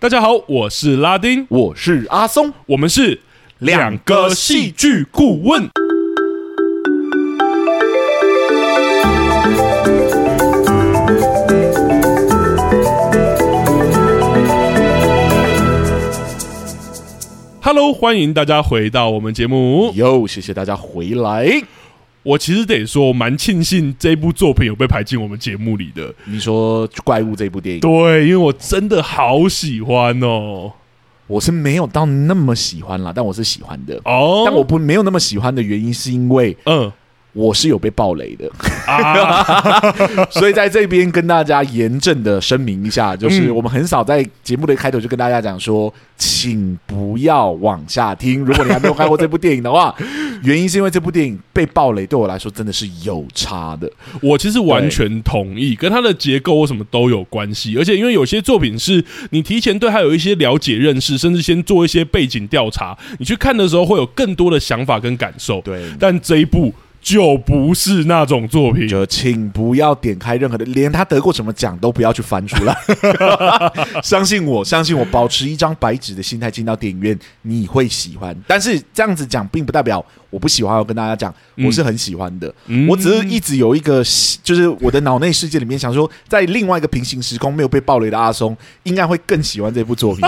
大家好，我是拉丁，我是阿松，我们是两个戏剧顾问。Hello，欢迎大家回到我们节目。哟，谢谢大家回来。我其实得说，蛮庆幸这部作品有被排进我们节目里的。你说《怪物》这部电影，对，因为我真的好喜欢哦。我是没有到那么喜欢啦，但我是喜欢的哦。但我不没有那么喜欢的原因，是因为嗯。我是有被暴雷的，啊、所以在这边跟大家严正的声明一下，就是我们很少在节目的开头就跟大家讲说，请不要往下听。如果你还没有看过这部电影的话，原因是因为这部电影被暴雷，对我来说真的是有差的。我其实完全同意，跟它的结构或什么都有关系。而且因为有些作品是你提前对它有一些了解认识，甚至先做一些背景调查，你去看的时候会有更多的想法跟感受。对，但这一部。就不是那种作品，就请不要点开任何的，连他得过什么奖都不要去翻出来。相信我，相信我，保持一张白纸的心态进到电影院，你会喜欢。但是这样子讲，并不代表我不喜欢。我跟大家讲，我是很喜欢的。嗯、我只是一直有一个，就是我的脑内世界里面想说，在另外一个平行时空没有被暴雷的阿松，应该会更喜欢这部作品。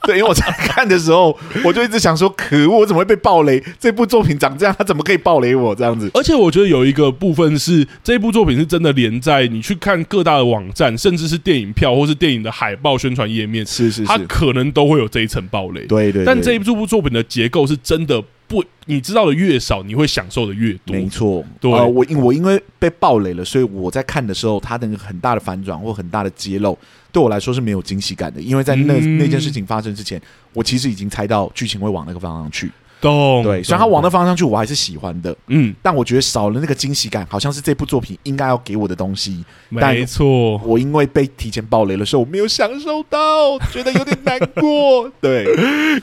对，因为我在看的时候，我就一直想说，可恶，我怎么会被暴雷？这部作品长这样，他怎么可以暴雷我这样子？而且我觉得有一个部分是，这部作品是真的连在你去看各大的网站，甚至是电影票或是电影的海报宣传页面，是是是，它可能都会有这一层暴雷。对，对对，但这一部作品的结构是真的不，你知道的越少，你会享受的越多。没错，对，呃、我我因为被暴雷了，所以我在看的时候，它的很大的反转或很大的揭露。对我来说是没有惊喜感的，因为在那、嗯、那件事情发生之前，我其实已经猜到剧情会往那个方向去。懂，对，虽然他往那方向去，我还是喜欢的。嗯，但我觉得少了那个惊喜感，好像是这部作品应该要给我的东西。没错，我因为被提前爆雷了，所以我没有享受到，觉得有点难过。对，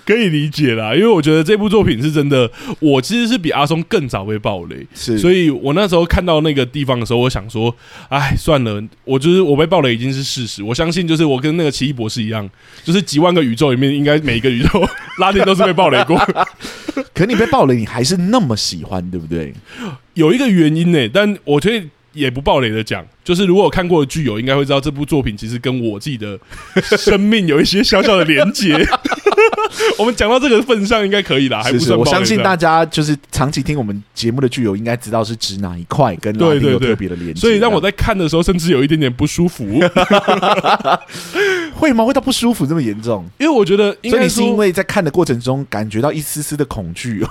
可以理解啦，因为我觉得这部作品是真的，我其实是比阿松更早被爆雷，是，所以我那时候看到那个地方的时候，我想说，哎，算了，我就是我被爆雷已经是事实。我相信，就是我跟那个奇异博士一样，就是几万个宇宙里面，应该每一个宇宙 拉丁都是被爆雷过。可你被爆雷，你还是那么喜欢，对不对？有一个原因呢、欸，但我觉得也不爆雷的讲，就是如果有看过的剧友，应该会知道这部作品其实跟我自己的生命有一些小小的连结。我们讲到这个份上，应该可以啦，还不算。我相信大家就是长期听我们节目的剧友，应该知道是指哪一块跟拉丁有特别的连接。所以让我在看的时候，甚至有一点点不舒服。会吗？会到不舒服这么严重？因为我觉得，所以你是因为在看的过程中感觉到一丝丝的恐惧，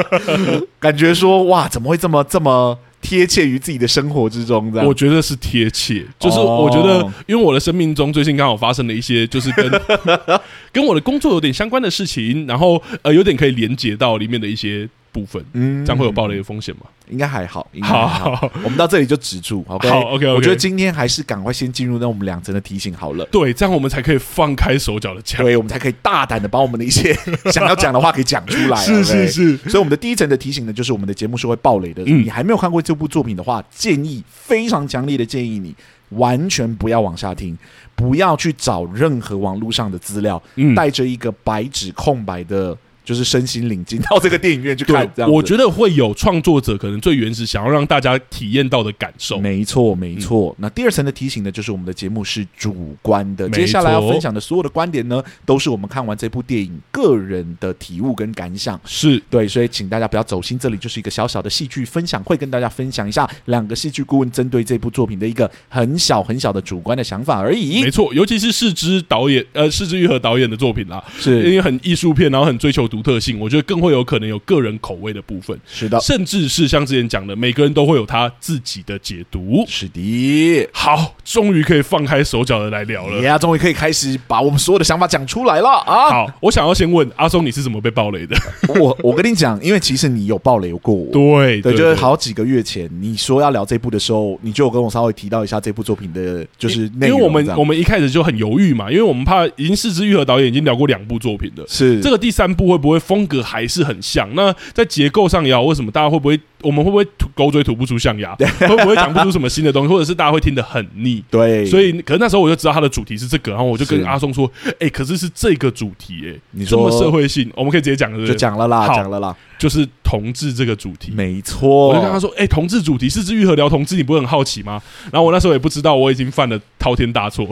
感觉说哇，怎么会这么这么贴切于自己的生活之中？这样我觉得是贴切，就是我觉得，因为我的生命中最近刚好发生了一些，就是跟 跟我的工作有点相关的事情，然后呃，有点可以连接到里面的一些。部分，嗯，这样会有暴雷的风险吗？应该还好，应该还好。好，我们到这里就止住，OK，好，OK，我觉得今天还是赶快先进入那我们两层的提醒好了。对，这样我们才可以放开手脚的讲，对，我们才可以大胆的把我们的一些 想要讲的话给讲出来。是是是，所以我们的第一层的提醒呢，就是我们的节目是会暴雷的。嗯，你还没有看过这部作品的话，建议非常强烈的建议你完全不要往下听，不要去找任何网络上的资料，嗯，带着一个白纸空白的。就是身心领进到这个电影院去看，这样我觉得会有创作者可能最原始想要让大家体验到的感受。没错，没错。那第二层的提醒呢，就是我们的节目是主观的，接下来要分享的所有的观点呢，都是我们看完这部电影个人的体悟跟感想。是对，所以请大家不要走心，这里就是一个小小的戏剧分享会，跟大家分享一下两个戏剧顾问针对这部作品的一个很小很小的主观的想法而已。没错，尤其是是枝导演，呃，是枝裕和导演的作品啦，是因为很艺术片，然后很追求独特性，我觉得更会有可能有个人口味的部分，是的，甚至是像之前讲的，每个人都会有他自己的解读，是的。好，终于可以放开手脚的来聊了，呀，终于可以开始把我们所有的想法讲出来了啊！好，我想要先问阿松，你是怎么被暴雷的？我我跟你讲，因为其实你有暴雷过我，对对，就是好几个月前你说要聊这部的时候，你就有跟我稍微提到一下这部作品的，就是内容，因为我们我们一开始就很犹豫嘛，因为我们怕已经是枝裕和导演已经聊过两部作品了，是。这个第三部会不不会风格还是很像？那在结构上也好，为什么大家会不会？我们会不会吐狗嘴吐不出象牙？会不会讲不出什么新的东西？或者是大家会听得很腻？对，所以可能那时候我就知道他的主题是这个，然后我就跟阿松说：“哎、欸，可是是这个主题、欸，哎，你说这么社会性，我们可以直接讲了，就讲了啦，讲了啦，就是同志这个主题，没错。我就跟他说：哎、欸，同志主题是治愈和聊同志，你不会很好奇吗？然后我那时候也不知道，我已经犯了滔天大错，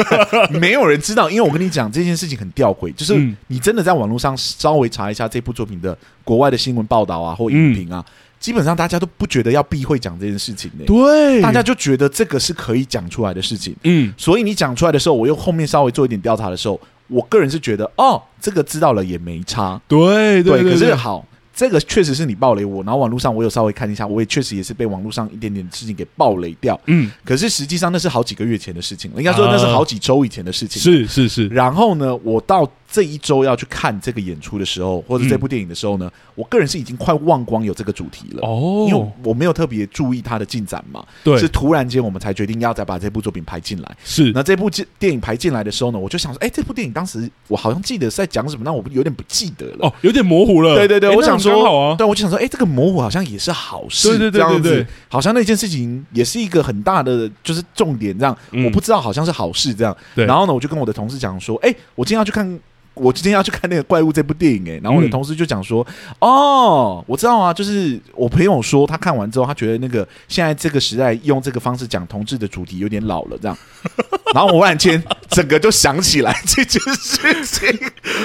没有人知道，因为我跟你讲这件事情很吊诡，就是你真的在网络上稍微查一下这部作品的国外的新闻报道啊，或影评啊。嗯。基本上大家都不觉得要避讳讲这件事情的，对，大家就觉得这个是可以讲出来的事情，嗯，所以你讲出来的时候，我又后面稍微做一点调查的时候，我个人是觉得，哦，这个知道了也没差，对对，对，可是好，这个确实是你暴雷我，然后网络上我有稍微看一下，我也确实也是被网络上一点点事情给暴雷掉，嗯，可是实际上那是好几个月前的事情了，应该说那是好几周以前的事情，是是是，然后呢，我到。这一周要去看这个演出的时候，或者这部电影的时候呢，嗯、我个人是已经快忘光有这个主题了哦，因为我没有特别注意它的进展嘛。对，是突然间我们才决定要再把这部作品排进来。是，那这部电影排进来的时候呢，我就想说，哎，这部电影当时我好像记得是在讲什么，那我有点不记得了。哦，有点模糊了。对对对，我想说，好啊，对，我就想说，哎，这个模糊好像也是好事。对对对对对，好像那件事情也是一个很大的就是重点，这样、嗯、我不知道好像是好事这样。对，然后呢，我就跟我的同事讲说，哎，我今天要去看。我今天要去看那个怪物这部电影诶、欸，然后我的同事就讲说，嗯、哦，我知道啊，就是我朋友说他看完之后，他觉得那个现在这个时代用这个方式讲同志的主题有点老了，这样。然后我忽然间整个就想起来这件事情，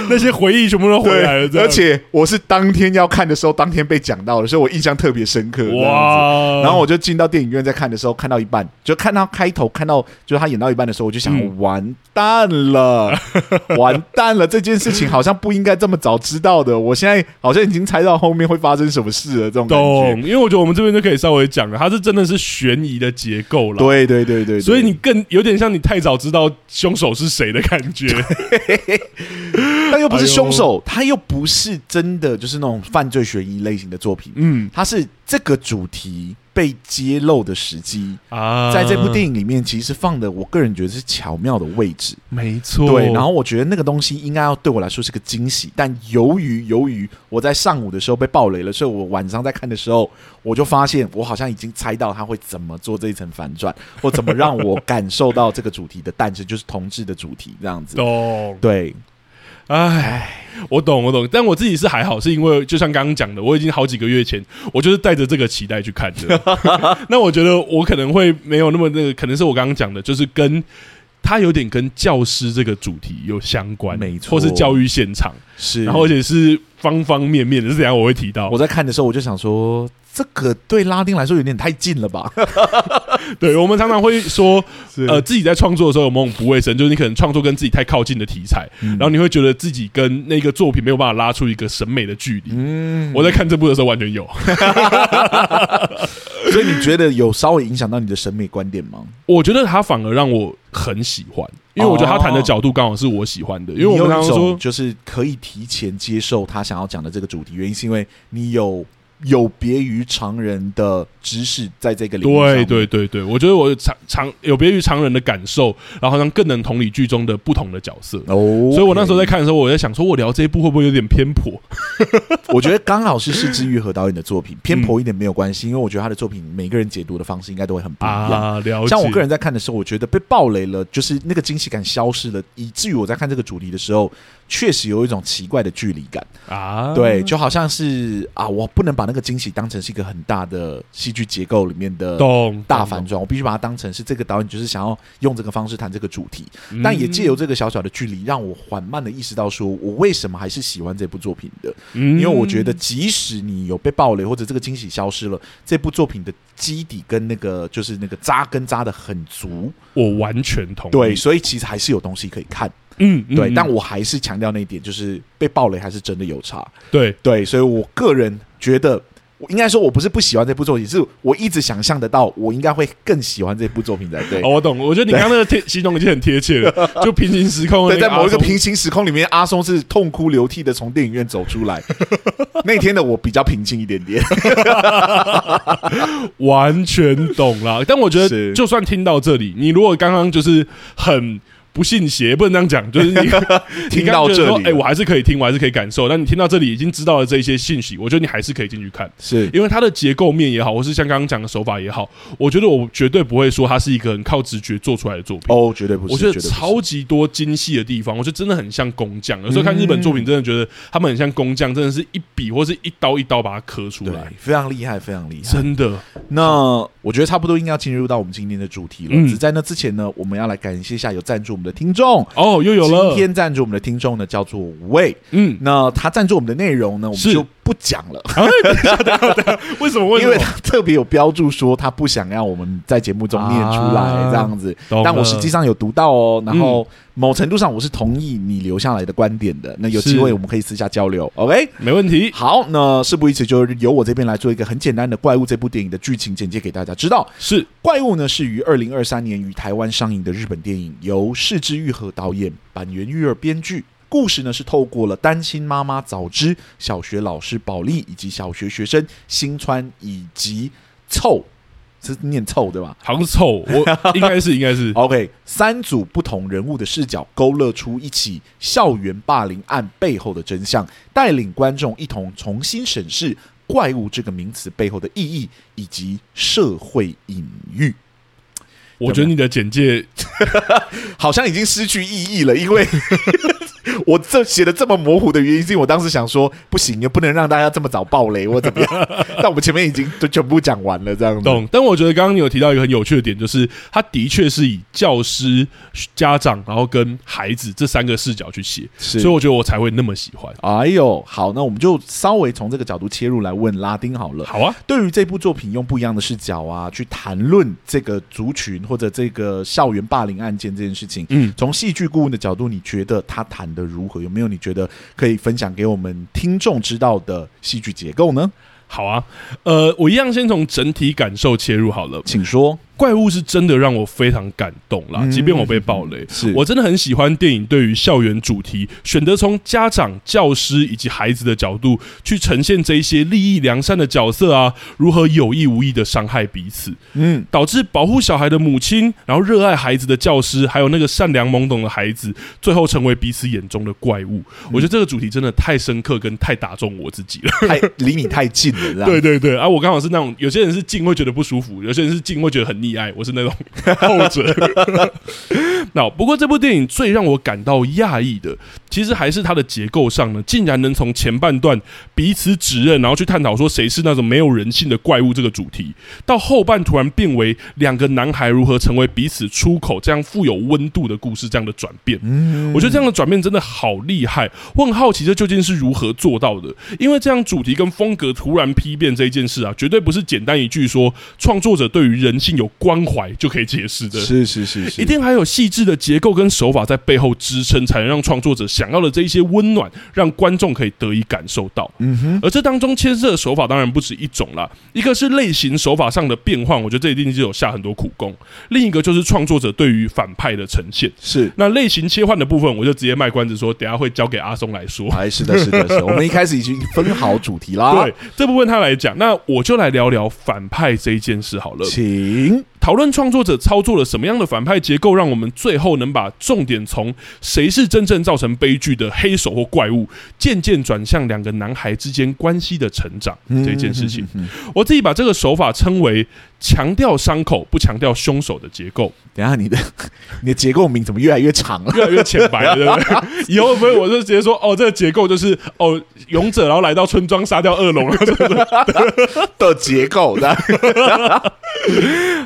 那些回忆全部都回来了。而且我是当天要看的时候，当天被讲到了，所以我印象特别深刻。哇！然后我就进到电影院在看的时候，看到一半，就看到开头，看到就是他演到一半的时候，我就想、嗯、完蛋了，完蛋了这。这件事情好像不应该这么早知道的，我现在好像已经猜到后面会发生什么事了。这种感觉，因为我觉得我们这边就可以稍微讲了，它是真的是悬疑的结构了。对对对对，所以你更有点像你太早知道凶手是谁的感觉，但又不是凶手，他又不是真的就是那种犯罪悬疑类型的作品。嗯，他是这个主题。被揭露的时机啊，在这部电影里面，其实放的，我个人觉得是巧妙的位置，没错。对，然后我觉得那个东西应该要对我来说是个惊喜，但由于由于我在上午的时候被暴雷了，所以我晚上在看的时候，我就发现我好像已经猜到他会怎么做这一层反转，或怎么让我感受到这个主题的诞生，就是同志的主题这样子。懂，对。哎，我懂，我懂，但我自己是还好，是因为就像刚刚讲的，我已经好几个月前，我就是带着这个期待去看的。那我觉得我可能会没有那么那个，可能是我刚刚讲的，就是跟他有点跟教师这个主题有相关，没错，或是教育现场是，然后而且是方方面面的，是怎样？我会提到。我在看的时候，我就想说。这个对拉丁来说有点太近了吧？对，我们常常会说，呃，自己在创作的时候有某种不卫生，就是你可能创作跟自己太靠近的题材，嗯、然后你会觉得自己跟那个作品没有办法拉出一个审美的距离。嗯，我在看这部的时候完全有，所以你觉得有稍微影响到你的审美观点吗？我觉得他反而让我很喜欢，因为我觉得他谈的角度刚好是我喜欢的。因为我们常常说，就是可以提前接受他想要讲的这个主题，原因是因为你有。有别于常人的知识，在这个里面，对对对对，我觉得我常常有别于常人的感受，然后好像更能同理剧中的不同的角色。哦所以我那时候在看的时候，我在想说，我聊这一部会不会有点偏颇？我觉得刚好是是之愈和导演的作品，偏颇一点没有关系，因为我觉得他的作品每个人解读的方式应该都会很不一样。啊，了解。像我个人在看的时候，我觉得被暴雷了，就是那个惊喜感消失了，以至于我在看这个主题的时候，确实有一种奇怪的距离感啊。对，就好像是啊，我不能把那个惊喜当成是一个很大的戏剧结构里面的大反转，我必须把它当成是这个导演就是想要用这个方式谈这个主题，但也借由这个小小的距离，让我缓慢的意识到，说我为什么还是喜欢这部作品的。因为我觉得，即使你有被暴雷或者这个惊喜消失了，这部作品的基底跟那个就是那个扎根扎的很足，我完全同意。对，所以其实还是有东西可以看。嗯，对，但我还是强调那一点，就是被暴雷还是真的有差。对对，所以我个人觉得。我应该说，我不是不喜欢这部作品，是我一直想象得到，我应该会更喜欢这部作品才对。哦，我懂，我觉得你刚刚那个贴形容已经很贴切了，就平行时空。对，在某一个平行时空里面，阿松是痛哭流涕的从电影院走出来。那天的我比较平静一点点，完全懂了。但我觉得，就算听到这里，你如果刚刚就是很。不信邪，不能这样讲，就是你 听到这里，哎、欸，我还是可以听，我还是可以感受。但你听到这里，已经知道了这一些信息，我觉得你还是可以进去看，是因为它的结构面也好，或是像刚刚讲的手法也好，我觉得我绝对不会说它是一个很靠直觉做出来的作品。哦，绝对不是，我觉得超级多精细的地方，我觉得真的很像工匠。有时候看日本作品，真的觉得他们很像工匠，真的是一笔或是一刀一刀把它刻出来，非常厉害，非常厉害，真的。那我觉得差不多应该要进入到我们今天的主题了。嗯、只在那之前呢，我们要来感谢一下有赞助我们的听众。哦，又有了。今天赞助我们的听众呢，叫做五位。嗯，那他赞助我们的内容呢，我们就不讲了。啊、为什么？为什么？因为他特别有标注说他不想让我们在节目中念出来这样子。啊、但我实际上有读到哦。然后某程度上我是同意你留下来的观点的。那有机会我们可以私下交流。OK，没问题。好，那事不宜迟，就由我这边来做一个很简单的《怪物》这部电影的剧情简介给大家知道。是《怪物》呢，是于二零二三年于台湾上映的日本电影，由是枝裕和导演。坂元裕二编剧，故事呢是透过了单亲妈妈早知、小学老师保利以及小学学生新川以及凑，是念凑对吧？好像是凑，我 应该是应该是 OK。三组不同人物的视角，勾勒出一起校园霸凌案背后的真相，带领观众一同重新审视“怪物”这个名词背后的意义以及社会隐喻。我觉得你的简介 好像已经失去意义了，因为 我这写的这么模糊的原因，是因为我当时想说，不行，也不能让大家这么早爆雷或怎么样。但我们前面已经都全部讲完了，这样子。懂。但我觉得刚刚你有提到一个很有趣的点，就是他的确是以教师、家长，然后跟孩子这三个视角去写，所以我觉得我才会那么喜欢。哎呦，好，那我们就稍微从这个角度切入来问拉丁好了。好啊。对于这部作品，用不一样的视角啊，去谈论这个族群。或者这个校园霸凌案件这件事情，嗯，从戏剧顾问的角度，你觉得他谈的如何？有没有你觉得可以分享给我们听众知道的戏剧结构呢？好啊，呃，我一样先从整体感受切入好了，请说。怪物是真的让我非常感动啦，即便我被暴雷，是。我真的很喜欢电影对于校园主题选择从家长、教师以及孩子的角度去呈现这一些利益良善的角色啊，如何有意无意的伤害彼此，嗯，导致保护小孩的母亲，然后热爱孩子的教师，还有那个善良懵懂的孩子，最后成为彼此眼中的怪物。我觉得这个主题真的太深刻跟太打中我自己了，太离你太近了，对对对，啊，我刚好是那种有些人是近会觉得不舒服，有些人是近会觉得很腻爱，我是那种 后者。那不过这部电影最让我感到讶异的，其实还是它的结构上呢，竟然能从前半段彼此指认，然后去探讨说谁是那种没有人性的怪物这个主题，到后半突然变为两个男孩如何成为彼此出口，这样富有温度的故事，这样的转变。嗯，我觉得这样的转变真的好厉害。我很好奇这究竟是如何做到的，因为这样主题跟风格突然批变这一件事啊，绝对不是简单一句说创作者对于人性有关怀就可以解释的。是是是是，一定还有细致的结构跟手法在背后支撑，才能让创作者想要的这一些温暖，让观众可以得以感受到。嗯哼，而这当中牵涉的手法当然不止一种啦，一个是类型手法上的变换，我觉得这一定是有下很多苦功；另一个就是创作者对于反派的呈现。是，那类型切换的部分，我就直接卖关子说，等下会交给阿松来说。哎，是的，是的，是的，我们一开始已经分好主题啦。对，这部分他来讲，那我就来聊聊反派这一件事好了。请。讨论创作者操作了什么样的反派结构，让我们最后能把重点从谁是真正造成悲剧的黑手或怪物，渐渐转向两个男孩之间关系的成长这件事情。我自己把这个手法称为强调伤口不强调凶手的结构。等下你的 你的结构名怎么越来越长了，越来越浅白了，对不对？以后不会我就直接说哦，这个结构就是哦，勇者然后来到村庄杀掉恶龙了 的结构的。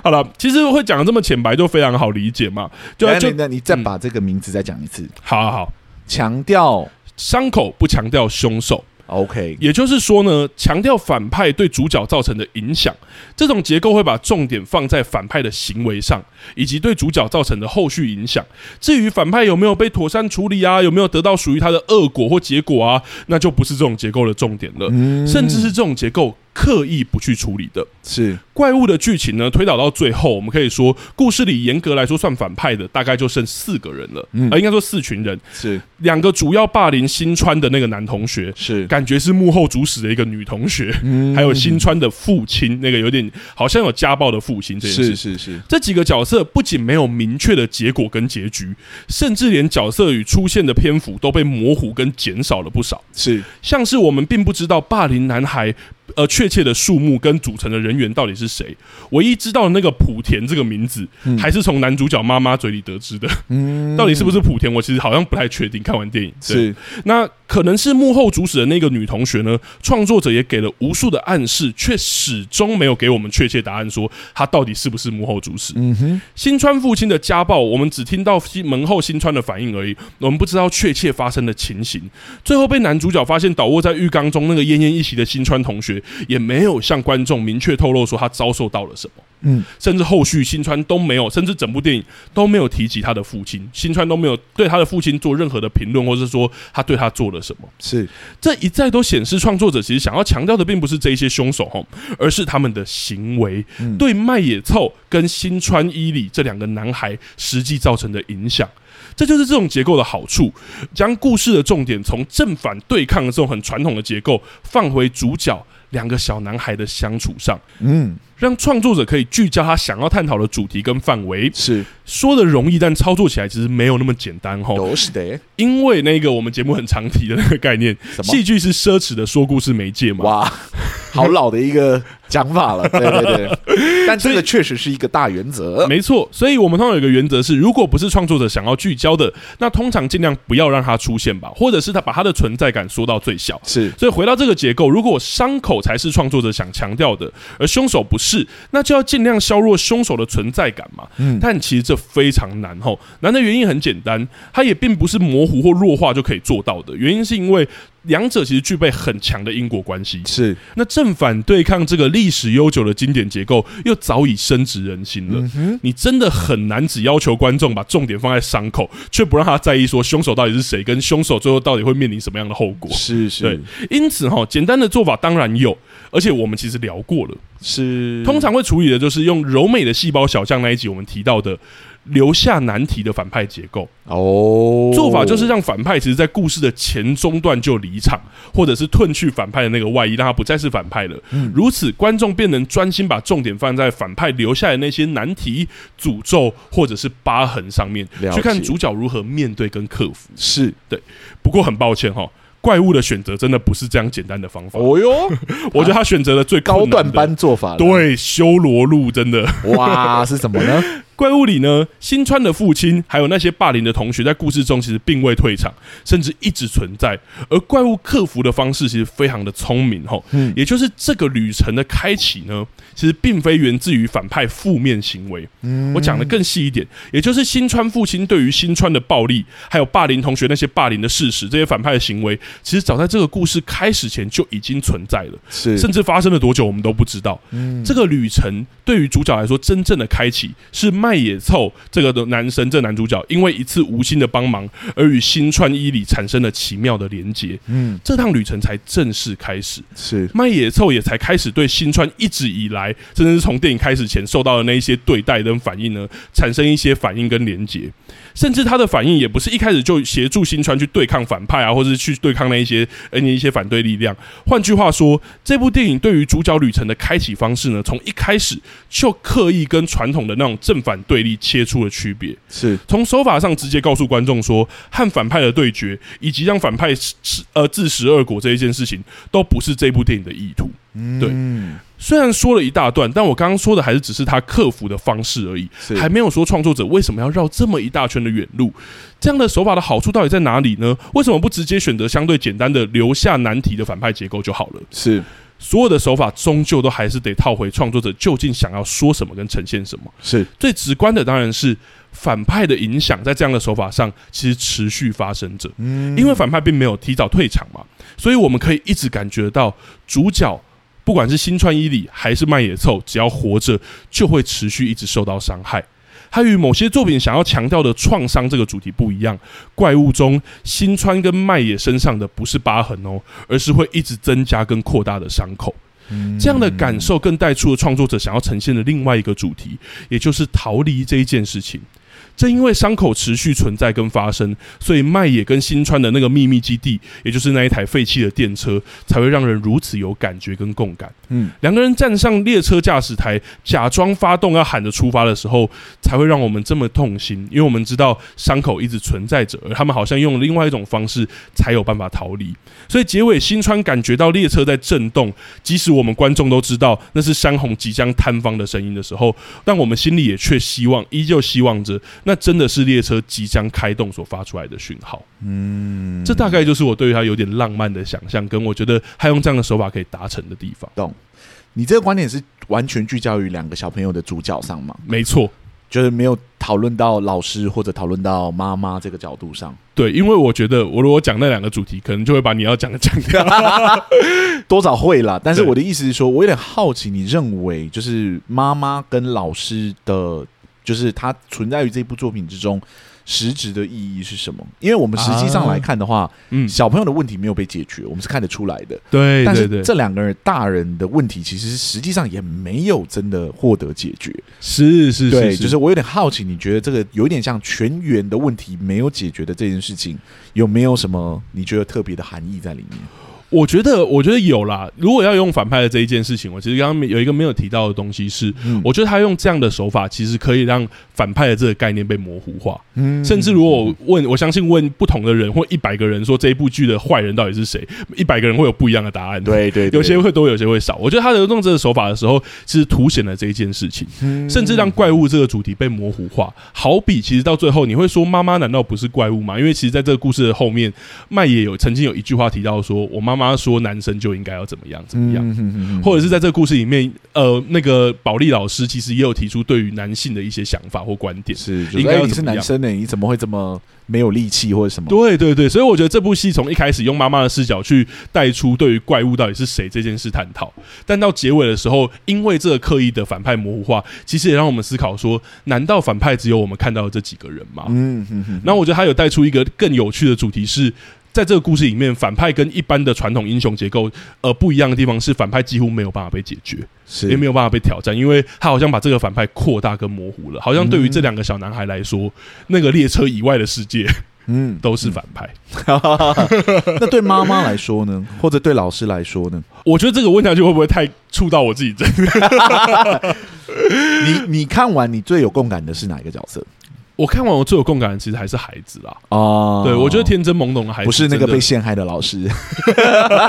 好了。其实会讲的这么浅白，就非常好理解嘛。就就那你再把这个名字再讲一次。好好好，强调伤口不强调凶手。OK，也就是说呢，强调反派对主角造成的影响，这种结构会把重点放在反派的行为上，以及对主角造成的后续影响。至于反派有没有被妥善处理啊，有没有得到属于他的恶果或结果啊，那就不是这种结构的重点了。甚至是这种结构。刻意不去处理的。是。怪物的剧情呢，推导到最后，我们可以说，故事里严格来说算反派的，大概就剩四个人了，嗯，而应该说四群人，是。两个主要霸凌新川的那个男同学，是感觉是幕后主使的一个女同学，嗯，还有新川的父亲，那个有点好像有家暴的父亲这件事，是是是，这几个角色不仅没有明确的结果跟结局，甚至连角色与出现的篇幅都被模糊跟减少了不少，是。像是我们并不知道霸凌男孩。呃，确切的数目跟组成的人员到底是谁？唯一知道的那个莆田这个名字，嗯、还是从男主角妈妈嘴里得知的。嗯，到底是不是莆田？我其实好像不太确定。看完电影，是那可能是幕后主使的那个女同学呢？创作者也给了无数的暗示，却始终没有给我们确切答案，说她到底是不是幕后主使。嗯哼，新川父亲的家暴，我们只听到门后新川的反应而已，我们不知道确切发生的情形。最后被男主角发现倒卧在浴缸中，那个奄奄一息的新川同学。也没有向观众明确透露说他遭受到了什么，嗯，甚至后续新川都没有，甚至整部电影都没有提及他的父亲，新川都没有对他的父亲做任何的评论，或是说他对他做了什么，是。这一再都显示创作者其实想要强调的并不是这一些凶手吼，而是他们的行为对麦野凑跟新川伊里这两个男孩实际造成的影响。这就是这种结构的好处，将故事的重点从正反对抗的这种很传统的结构放回主角两个小男孩的相处上，嗯。让创作者可以聚焦他想要探讨的主题跟范围，是说的容易，但操作起来其实没有那么简单哈。都是的，因为那个我们节目很常提的那个概念，戏剧是奢侈的说故事媒介嘛。哇，好老的一个讲法了，对对对。但这个确实是一个大原则，没错。所以我们通常有一个原则是，如果不是创作者想要聚焦的，那通常尽量不要让它出现吧，或者是他把它的存在感缩到最小。是，所以回到这个结构，如果伤口才是创作者想强调的，而凶手不是。是，那就要尽量削弱凶手的存在感嘛。嗯，但其实这非常难吼。难的原因很简单，它也并不是模糊或弱化就可以做到的。原因是因为两者其实具备很强的因果关系。是，那正反对抗这个历史悠久的经典结构，又早已深植人心了。嗯，你真的很难只要求观众把重点放在伤口，却不让他在意说凶手到底是谁，跟凶手最后到底会面临什么样的后果。是是，对。因此哈，简单的做法当然有。而且我们其实聊过了，是通常会处理的就是用柔美的细胞小将那一集我们提到的留下难题的反派结构哦，做法就是让反派其实，在故事的前中段就离场，或者是褪去反派的那个外衣，让他不再是反派了。嗯，如此观众便能专心把重点放在反派留下的那些难题、诅咒或者是疤痕上面，去看主角如何面对跟克服。是对，不过很抱歉哈。怪物的选择真的不是这样简单的方法。哦哟，我觉得他选择了最高段班做法。对，修罗路真的哇，是什么呢？怪物里呢，新川的父亲还有那些霸凌的同学，在故事中其实并未退场，甚至一直存在。而怪物克服的方式其实非常的聪明，吼，嗯，也就是这个旅程的开启呢，其实并非源自于反派负面行为。嗯，我讲的更细一点，也就是新川父亲对于新川的暴力，还有霸凌同学那些霸凌的事实，这些反派的行为，其实早在这个故事开始前就已经存在了，是，甚至发生了多久我们都不知道。嗯，这个旅程对于主角来说，真正的开启是。麦野凑这个的男生，这个、男主角因为一次无心的帮忙，而与新川伊里产生了奇妙的连接。嗯，这趟旅程才正式开始。是麦野凑也才开始对新川一直以来，甚至是从电影开始前受到的那一些对待跟反应呢，产生一些反应跟连结。甚至他的反应也不是一开始就协助新川去对抗反派啊，或者是去对抗那一些呃那一些反对力量。换句话说，这部电影对于主角旅程的开启方式呢，从一开始就刻意跟传统的那种正反对立切出了区别。是从手法上直接告诉观众说，和反派的对决，以及让反派呃自食恶果这一件事情，都不是这部电影的意图。嗯，对。虽然说了一大段，但我刚刚说的还是只是他克服的方式而已，还没有说创作者为什么要绕这么一大圈的远路。这样的手法的好处到底在哪里呢？为什么不直接选择相对简单的留下难题的反派结构就好了？是，所有的手法终究都还是得套回创作者究竟想要说什么跟呈现什么。是最直观的，当然是反派的影响在这样的手法上其实持续发生着。嗯，因为反派并没有提早退场嘛，所以我们可以一直感觉到主角。不管是新川伊里还是麦野凑，只要活着，就会持续一直受到伤害。它与某些作品想要强调的创伤这个主题不一样。怪物中，新川跟麦野身上的不是疤痕哦，而是会一直增加跟扩大的伤口。这样的感受更带出了创作者想要呈现的另外一个主题，也就是逃离这一件事情。正因为伤口持续存在跟发生，所以麦野跟新川的那个秘密基地，也就是那一台废弃的电车，才会让人如此有感觉跟共感。嗯，两个人站上列车驾驶台，假装发动要喊着出发的时候，才会让我们这么痛心，因为我们知道伤口一直存在着，而他们好像用另外一种方式才有办法逃离。所以结尾新川感觉到列车在震动，即使我们观众都知道那是山洪即将坍方的声音的时候，但我们心里也却希望，依旧希望着。那真的是列车即将开动所发出来的讯号，嗯，这大概就是我对于他有点浪漫的想象，跟我觉得他用这样的手法可以达成的地方。懂？你这个观点是完全聚焦于两个小朋友的主角上吗？没错，就是没有讨论到老师或者讨论到妈妈这个角度上。对，因为我觉得我如果讲那两个主题，可能就会把你要讲的讲掉，多少会啦。但是我的意思是说，我有点好奇，你认为就是妈妈跟老师的。就是它存在于这部作品之中，实质的意义是什么？因为我们实际上来看的话，嗯，小朋友的问题没有被解决，我们是看得出来的。对，但是这两个人大人的问题，其实实际上也没有真的获得解决。是是是，对，就是我有点好奇，你觉得这个有点像全员的问题没有解决的这件事情，有没有什么你觉得特别的含义在里面？我觉得，我觉得有啦。如果要用反派的这一件事情，我其实刚刚有一个没有提到的东西是，嗯、我觉得他用这样的手法，其实可以让反派的这个概念被模糊化。嗯，甚至如果我问，我相信问不同的人或一百个人说这一部剧的坏人到底是谁，一百个人会有不一样的答案。对对，对，有些会多，有些会少。我觉得他在用这个手法的时候，其实凸显了这一件事情，嗯甚至让怪物这个主题被模糊化。好比，其实到最后，你会说妈妈难道不是怪物吗？因为其实在这个故事的后面，麦也有曾经有一句话提到说，我妈妈说男生就应该要怎么样怎么样，或者是在这个故事里面，呃，那个保利老师其实也有提出对于男性的一些想法或观点，是应该你是男生呢？你怎么会这么没有力气或者什么？对对对，所以我觉得这部戏从一开始用妈妈的视角去带出对于怪物到底是谁这件事探讨，但到结尾的时候，因为这个刻意的反派模糊化，其实也让我们思考说，难道反派只有我们看到的这几个人吗？嗯嗯嗯。那我觉得他有带出一个更有趣的主题是。在这个故事里面，反派跟一般的传统英雄结构呃不一样的地方是，反派几乎没有办法被解决，是也没有办法被挑战，因为他好像把这个反派扩大跟模糊了，好像对于这两个小男孩来说，嗯、那个列车以外的世界，嗯，都是反派。嗯、那对妈妈来说呢，或者对老师来说呢？我觉得这个问题就会不会太触到我自己这边？你你看完，你最有共感的是哪一个角色？我看完，我最有共感的其实还是孩子啦。哦，对，我觉得天真懵懂的孩子，不是那个被陷害的老师。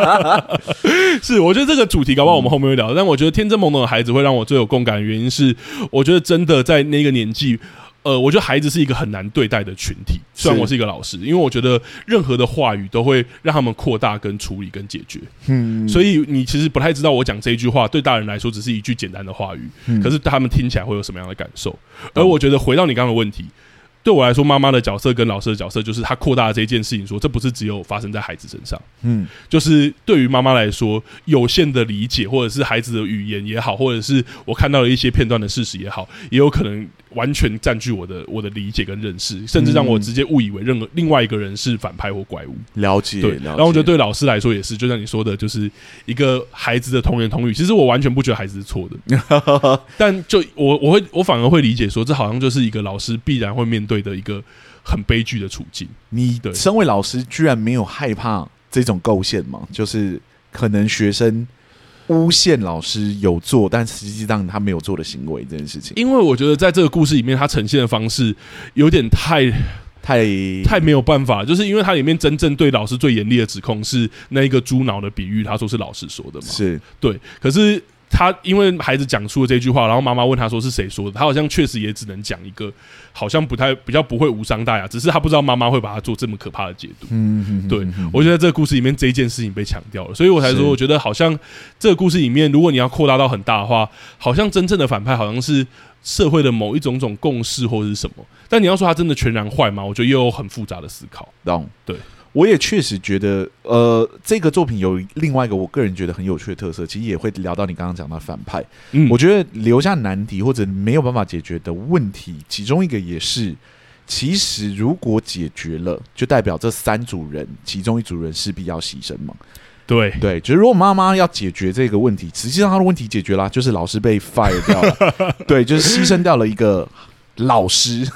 是，我觉得这个主题搞不好我们后面会聊。但我觉得天真懵懂的孩子会让我最有共感的原因是，我觉得真的在那个年纪。呃，我觉得孩子是一个很难对待的群体。虽然我是一个老师，因为我觉得任何的话语都会让他们扩大、跟处理、跟解决。嗯，所以你其实不太知道我讲这一句话对大人来说只是一句简单的话语，嗯，可是他们听起来会有什么样的感受？而我觉得回到你刚刚的问题。对我来说，妈妈的角色跟老师的角色，就是他扩大了这件事情，说这不是只有发生在孩子身上，嗯，就是对于妈妈来说，有限的理解，或者是孩子的语言也好，或者是我看到了一些片段的事实也好，也有可能完全占据我的我的理解跟认识，甚至让我直接误以为任何另外一个人是反派或怪物。了解，对。然后我觉得对老师来说也是，就像你说的，就是一个孩子的童言童语。其实我完全不觉得孩子是错的，但就我我会我反而会理解说，这好像就是一个老师必然会面对的一个很悲剧的处境。你身为老师，居然没有害怕这种构陷吗？就是可能学生诬陷老师有做，但实际上他没有做的行为这件事情。因为我觉得在这个故事里面，他呈现的方式有点太太太没有办法，就是因为它里面真正对老师最严厉的指控是那一个猪脑的比喻，他说是老师说的嘛？是对，可是。他因为孩子讲出了这句话，然后妈妈问他说是谁说的，他好像确实也只能讲一个，好像不太比较不会无伤大雅，只是他不知道妈妈会把他做这么可怕的解读。嗯嗯嗯，对，我觉得这个故事里面这一件事情被强调了，所以我才说我觉得好像这个故事里面，如果你要扩大到很大的话，好像真正的反派好像是社会的某一种种共识或者是什么，但你要说他真的全然坏吗？我觉得又有很复杂的思考。懂，对。我也确实觉得，呃，这个作品有另外一个我个人觉得很有趣的特色，其实也会聊到你刚刚讲的反派。嗯，我觉得留下难题或者没有办法解决的问题，其中一个也是，其实如果解决了，就代表这三组人其中一组人势必要牺牲嘛。对对，就是如果妈妈要解决这个问题，实际上她的问题解决了，就是老师被 fire 掉了，对，就是牺牲掉了一个老师，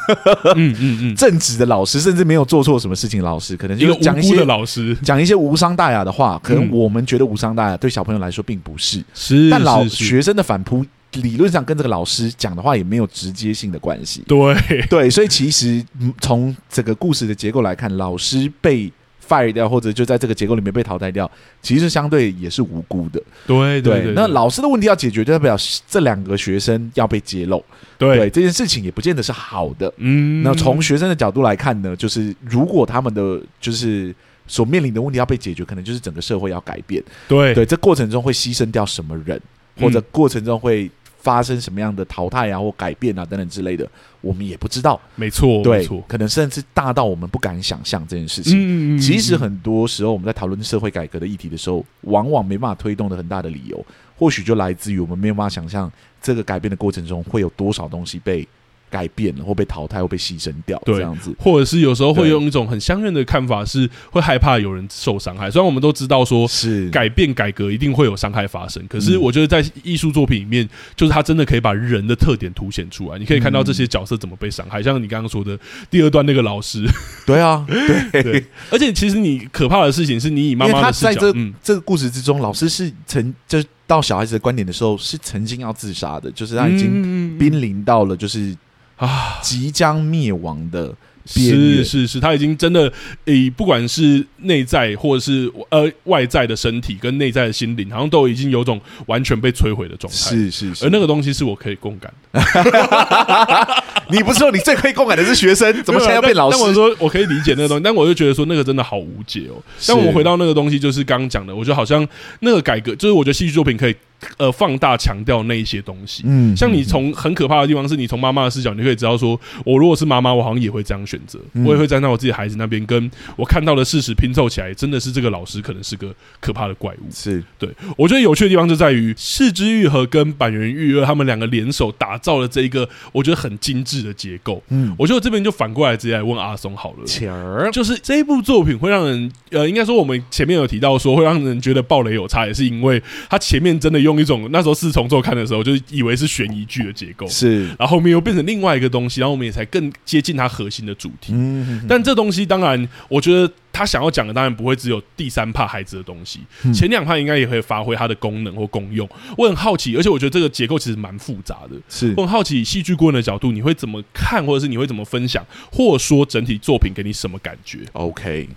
嗯嗯嗯，正直的老师，甚至没有做错什么事情，老师可能就一个讲一些老师，讲一些无伤大雅的话，可能嗯。我们觉得无伤大雅，对小朋友来说并不是，是，但老是是。学生的反扑，理论上跟这个老师讲的话也没有直接性的关系。对。对，所以其实嗯从整个故事的结构来看，老师被 fire 掉，或者就在这个结构里面被淘汰掉，其实相对也是无辜的。对对对，那老师的问题要解决，就代表这两个学生要被揭露。对对这件事情也不见得是好的。嗯，那从学生的角度来看呢，就是如果他们的就是所面临的问题要被解决，可能就是整个社会要改变。对对，这过程中会牺牲掉什么人，嗯或者过程中会发生什么样的淘汰啊或改变啊等等之类的，我们也不知道。没错，没对错，，可能甚至大到我们不敢想象这件事情。嗯其实很多时候我们在讨论社会改革的议题的时候，往往没办法推动的很大的理由，或许就来自于我们没有办法想象这个改变的过程中会有多少东西被改变了，或被淘汰，或被牺牲掉，对这样子。或者是有时候会用一种很相认的看法，是会害怕有人受伤害。虽然我们都知道说是。改变改革一定会有伤害发生，可是嗯。我觉得在艺术作品里面，就是他真的可以把人的特点凸显出来。你可以看到这些角色怎么被伤害，像你刚刚说的第二段那个老师，对啊，对。对，而且其实你可怕的事情是你以妈妈的视角，在这、嗯，这个故事之中，老师是曾就到小孩子的观点的时候，是曾经要自杀的，就是他已经经濒临到了就是啊，即将灭亡的是是是，他已经真的以不管是内在或者是呃外在的身体跟内在的心灵，好像都已经有种完全被摧毁的状态。是是是而，那个东西是我可以共感的，你不是说你最可以共感的是学生，怎么现在要变老师但我？说我可以理解那个东西，但我就觉得说那个真的好无解哦。但我们回到那个东西，就是刚刚讲的，我觉得好像那个改革，就是我觉得戏剧作品可以呃放大强调那一些东西。嗯像你从很可怕的地方，是你从妈妈的视角，你可以知道说，我如果是妈妈，我好像也会这样选择，嗯我也会站在我自己孩子那边，跟我看到的事实拼凑起来，真的是这个老师可能是个可怕的怪物。是对我觉得有趣的地方就在于四之愈合跟板垣裕二他们两个联手打造了这一个我觉得很精致的结构。嗯，我觉得这边就反过来直接来问阿松好了。钱儿就是这一部作品会让人，呃，应该说我们前面有提到说会让人觉得暴雷有差，也是因为他前面真的用一种那时候四重奏看的时候，就是以为是悬疑剧的结构，是然后后面又变成另外一个东西，然后我们也才更接近它核心的主题。嗯，但这东西当然，我觉得他想要讲的当然不会只有第三怕孩子的东西，嗯前两趴应该也可以发挥它的功能或功用。我很好奇，而且我觉得这个结构其实蛮复杂的。是我很好奇，戏剧顾问的角度，你会怎么看，或者是你会怎么分享，或者说整体作品给你什么感觉？OK。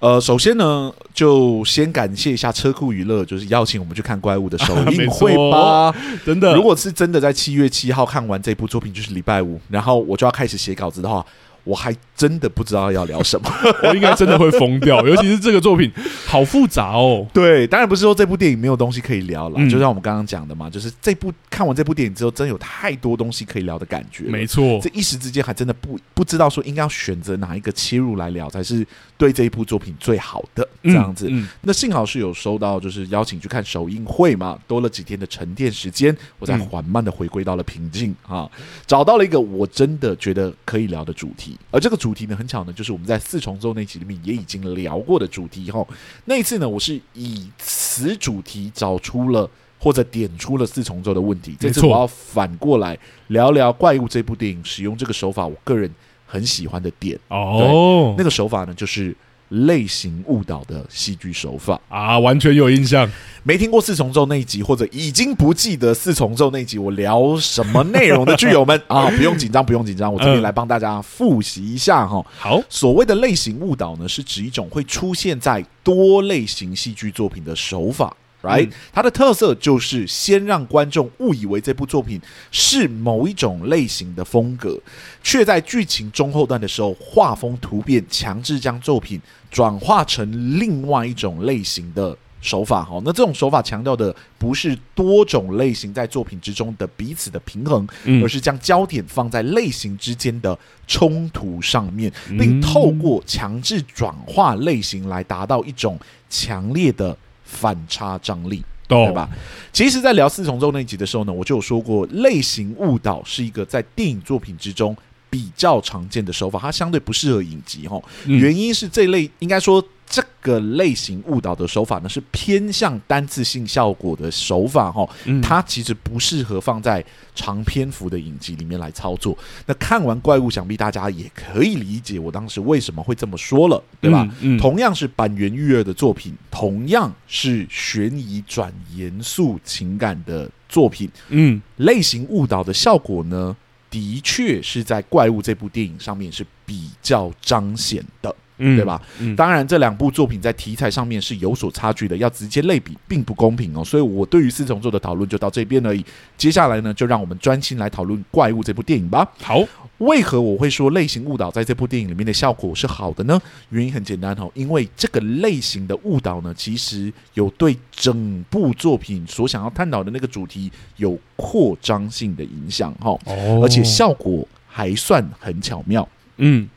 呃，首先呢，就先感谢一下车库娱乐，就是邀请我们去看怪物的首映会吧。真的，如果是真的在七月七号看完这部作品，就是礼拜五，然后我就要开始写稿子的话，我还真的不知道要聊什么。我应该真的会疯掉，尤其是这个作品好复杂哦。对，当然不是说这部电影没有东西可以聊了，嗯就像我们刚刚讲的嘛，就是这部看完这部电影之后，真有太多东西可以聊的感觉。没错这，一时之间还真的不不知道说应该要选择哪一个切入来聊才是对这一部作品最好的这样子。嗯，那幸好是有收到就是邀请去看首映会嘛，多了几天的沉淀时间，我才缓慢的回归到了平静啊，找到了一个我真的觉得可以聊的主题。而这个主题呢，很巧呢，就是我们在四重奏那集里面也已经聊过的主题哈。那一次呢，我是以此主题找出了或者点出了四重奏的问题。这次我要反过来聊聊《怪物》这部电影使用这个手法，我个人很喜欢的点。哦，那个手法呢，就是类型误导的戏剧手法。啊，完全有印象。没听过四重奏那一集，或者已经不记得四重奏那一集我聊什么内容的剧友们 啊，不用紧张，不用紧张，我这边来帮大家复习一下哈。好，所谓的类型误导呢，是指一种会出现在多类型戏剧作品的手法。Right，、嗯它的特色就是先让观众误以为这部作品是某一种类型的风格，却在剧情中后段的时候画风突变，强制将作品转化成另外一种类型的手法。哈，那这种手法强调的不是多种类型在作品之中的彼此的平衡，嗯而是将焦点放在类型之间的冲突上面，嗯并透过强制转化类型来达到一种强烈的反差张力，对吧？其实，在聊四重奏那一集的时候呢，我就有说过，类型误导是一个在电影作品之中比较常见的手法，它相对不适合影集哈。嗯原因是这类应该说这个类型误导的手法呢，是偏向单次性效果的手法哈，它其实不适合放在长篇幅的影集里面来操作。那看完怪物，想必大家也可以理解我当时为什么会这么说了，对吧？嗯嗯、同样是板垣裕二的作品，同样是悬疑转严肃情感的作品，嗯，类型误导的效果呢，的确是在怪物这部电影上面是比较彰显的。嗯，对吧？嗯，当然，这两部作品在题材上面是有所差距的，要直接类比并不公平哦。所以，我对于四重奏的讨论就到这边而已。接下来呢，就让我们专心来讨论《怪物》这部电影吧。好，为何我会说类型误导在这部电影里面的效果是好的呢？原因很简单哦，因为这个类型的误导呢，其实有对整部作品所想要探讨的那个主题有扩张性的影响哈。哦，而且效果还算很巧妙。嗯。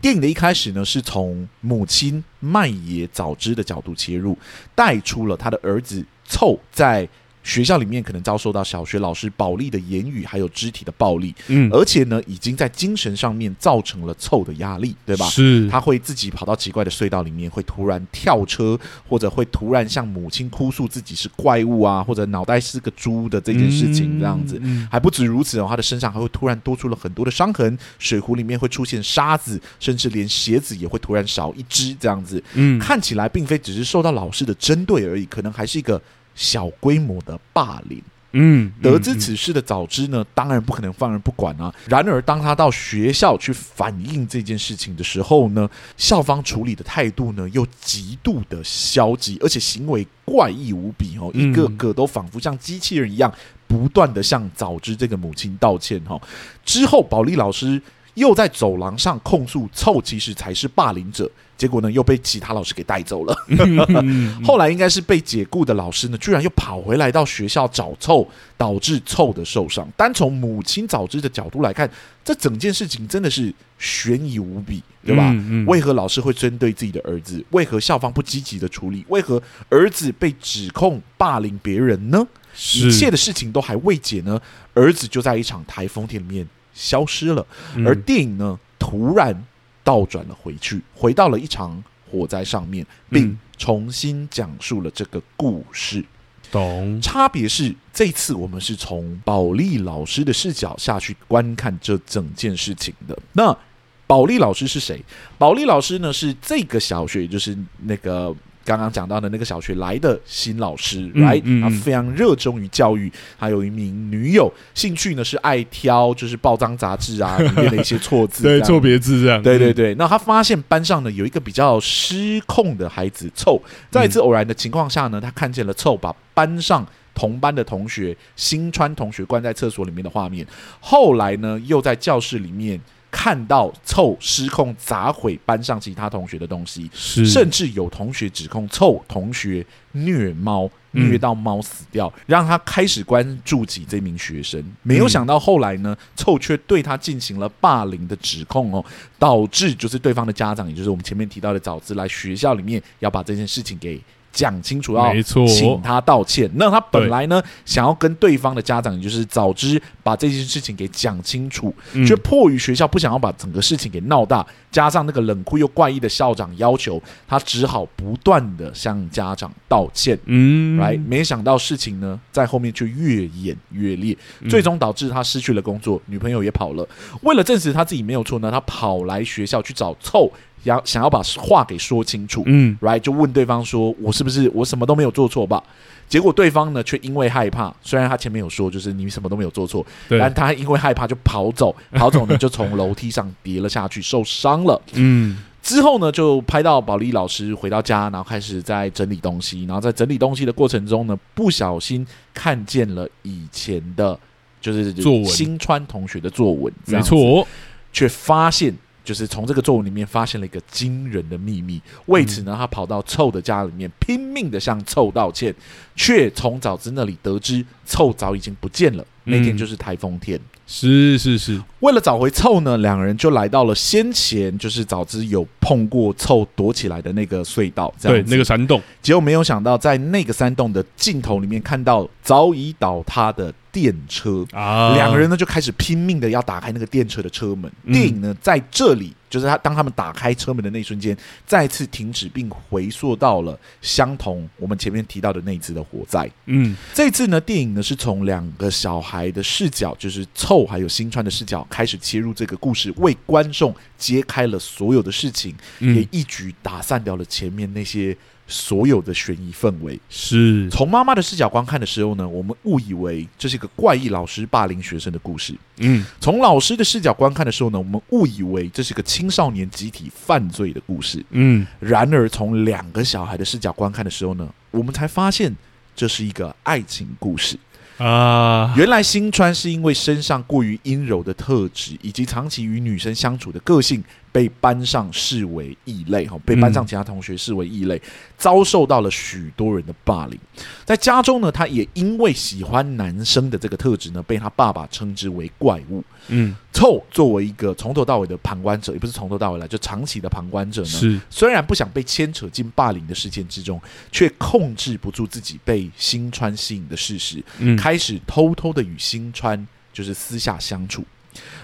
电影的一开始呢，是从母亲麦野早知的角度切入，带出了他的儿子凑在。学校里面可能遭受到小学老师暴力的言语，还有肢体的暴力，嗯，而且呢，已经在精神上面造成了臭的压力，对吧？是，他会自己跑到奇怪的隧道里面，会突然跳车，或者会突然向母亲哭诉自己是怪物啊，或者脑袋是个猪的这件事情，这样子，嗯，还不止如此哦，他的身上还会突然多出了很多的伤痕，水壶里面会出现沙子，甚至连鞋子也会突然少一只，这样子，嗯，看起来并非只是受到老师的针对而已，可能还是一个。小规模的霸凌，嗯，得知此事的早知呢，当然不可能放任不管啊。然而，当他到学校去反映这件事情的时候呢，校方处理的态度呢，又极度的消极，而且行为怪异无比哦，一个个都仿佛像机器人一样，不断的向早知这个母亲道歉哈。之后，保利老师又在走廊上控诉凑其实才是霸凌者。结果呢，又被其他老师给带走了。后来应该是被解雇的老师呢，居然又跑回来到学校找凑，导致凑的受伤。单从母亲早知的角度来看，这整件事情真的是悬疑无比，对吧？为何老师会针对自己的儿子？为何校方不积极的处理？为何儿子被指控霸凌别人呢？一切的事情都还未解呢，儿子就在一场台风天里面消失了。而电影呢，突然。倒转了回去，回到了一场火灾上面，并重新讲述了这个故事。懂？差别是这次我们是从保利老师的视角下去观看这整件事情的。那保利老师是谁？保利老师呢？是这个小学，也就是那个。刚刚讲到的那个小学来的新老师，来、嗯嗯，他非常热衷于教育，还有一名女友，兴趣呢是爱挑就是报章杂志啊 里面的一些错字，对错别字这样。对对对，那他发现班上呢有一个比较失控的孩子凑，在一次偶然的情况下呢，他看见了凑把班上同班的同学新川同学关在厕所里面的画面，后来呢又在教室里面。看到凑失控砸毁班上其他同学的东西，是甚至有同学指控凑同学虐猫，虐到猫死掉，嗯，让他开始关注起这名学生。没有想到后来呢，凑却对他进行了霸凌的指控哦，导致就是对方的家长，也就是我们前面提到的早知来学校里面要把这件事情给。讲清楚，要请他道歉。那他本来呢，想要跟对方的家长，也就是早知把这件事情给讲清楚，却迫于学校不想要把整个事情给闹大，加上那个冷酷又怪异的校长要求，他只好不断的向家长道歉。嗯，来，没想到事情呢，在后面却越演越烈，最终导致他失去了工作，女朋友也跑了。为了证实他自己没有错呢，他跑来学校去找凑。要想要把话给说清楚，嗯，right 就问对方说：“我是不是我什么都没有做错吧？”结果对方呢却因为害怕，虽然他前面有说就是你什么都没有做错，但他因为害怕就跑走，跑走呢就从楼梯上跌了下去，受伤了。嗯，之后呢就拍到保利老师回到家，然后开始在整理东西，然后在整理东西的过程中呢，不小心看见了以前的，就是作文新川同学的作文，没错，却发现。就是从这个作文里面发现了一个惊人的秘密，为此呢，他跑到臭的家里面拼命的向臭道歉，却从早知那里得知臭早已经不见了。那天就是台风天，是是是。为了找回臭呢，两人就来到了先前就是早知有碰过臭躲起来的那个隧道，对，那个山洞。结果没有想到，在那个山洞的尽头里面，看到早已倒塌的。电车啊，两个人呢就开始拼命的要打开那个电车的车门。电影呢在这里就是他当他们打开车门的那一瞬间，再次停止，并回溯到了相同我们前面提到的那一次的火灾。嗯，这次呢，电影呢是从两个小孩的视角，就是凑还有新川的视角开始切入这个故事，为观众揭开了所有的事情，嗯、也一举打散掉了前面那些。所有的悬疑氛围。是。从妈妈的视角观看的时候呢，我们误以为这是一个怪异老师霸凌学生的故事。嗯，从老师的视角观看的时候呢，我们误以为这是个青少年集体犯罪的故事。嗯，然而从两个小孩的视角观看的时候呢，我们才发现这是一个爱情故事啊。原来新川是因为身上过于阴柔的特质，以及长期与女生相处的个性。被班上视为异类，哈，被班上其他同学视为异类，遭受到了许多人的霸凌。在家中呢，他也因为喜欢男生的这个特质呢，被他爸爸称之为怪物。嗯，凑作为一个从头到尾的旁观者，也不是从头到尾来，就长期的旁观者呢，是虽然不想被牵扯进霸凌的事件之中，却控制不住自己被新川吸引的事实，嗯，开始偷偷的与新川就是私下相处。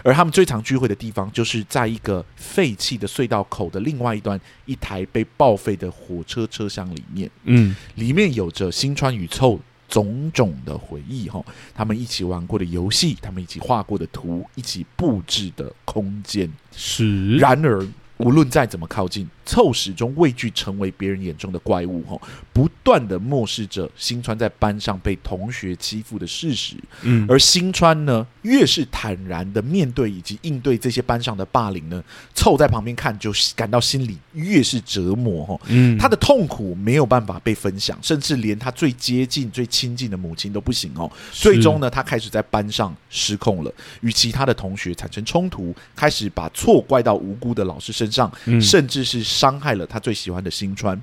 而他们最常聚会的地方，就是在一个废弃的隧道口的另外一端，一台被报废的火车车厢里面。嗯，里面有着新川与凑种种的回忆，哈，他们一起玩过的游戏，他们一起画过的图，一起布置的空间。是，然而。无论再怎么靠近，凑始终畏惧成为别人眼中的怪物，吼，不断的漠视着新川在班上被同学欺负的事实。嗯，而新川呢，越是坦然的面对以及应对这些班上的霸凌呢，凑在旁边看就感到心里越是折磨，吼，嗯，他的痛苦没有办法被分享，甚至连他最接近、最亲近的母亲都不行哦。最终呢，他开始在班上失控了，与其他的同学产生冲突，开始把错怪到无辜的老师身上，甚至是伤害了他最喜欢的新川。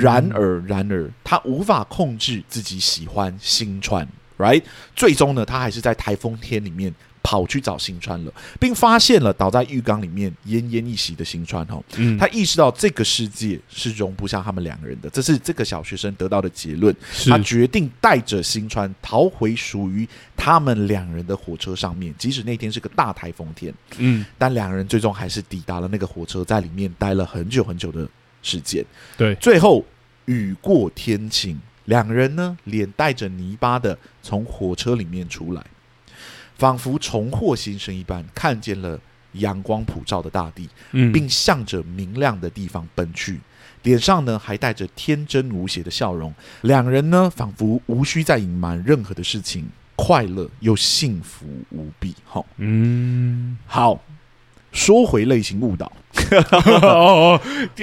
然而，然而，他无法控制自己喜欢新川，right？最终呢，他还是在台风天里面跑去找新川了，并发现了倒在浴缸里面奄奄一息的新川。哈，他意识到这个世界是容不下他们两个人的，这是这个小学生得到的结论。他决定带着新川逃回属于他们两人的火车上面，即使那天是个大台风天。嗯，但两人最终还是抵达了那个火车，在里面待了很久很久的时间。对，最后雨过天晴，两人呢脸带着泥巴的从火车里面出来。仿佛重获新生一般，看见了阳光普照的大地，嗯，并向着明亮的地方奔去，脸上呢还带着天真无邪的笑容。两人呢，仿佛无需再隐瞒任何的事情，快乐又幸福无比。哈，嗯，好，说回类型误导。哦哦，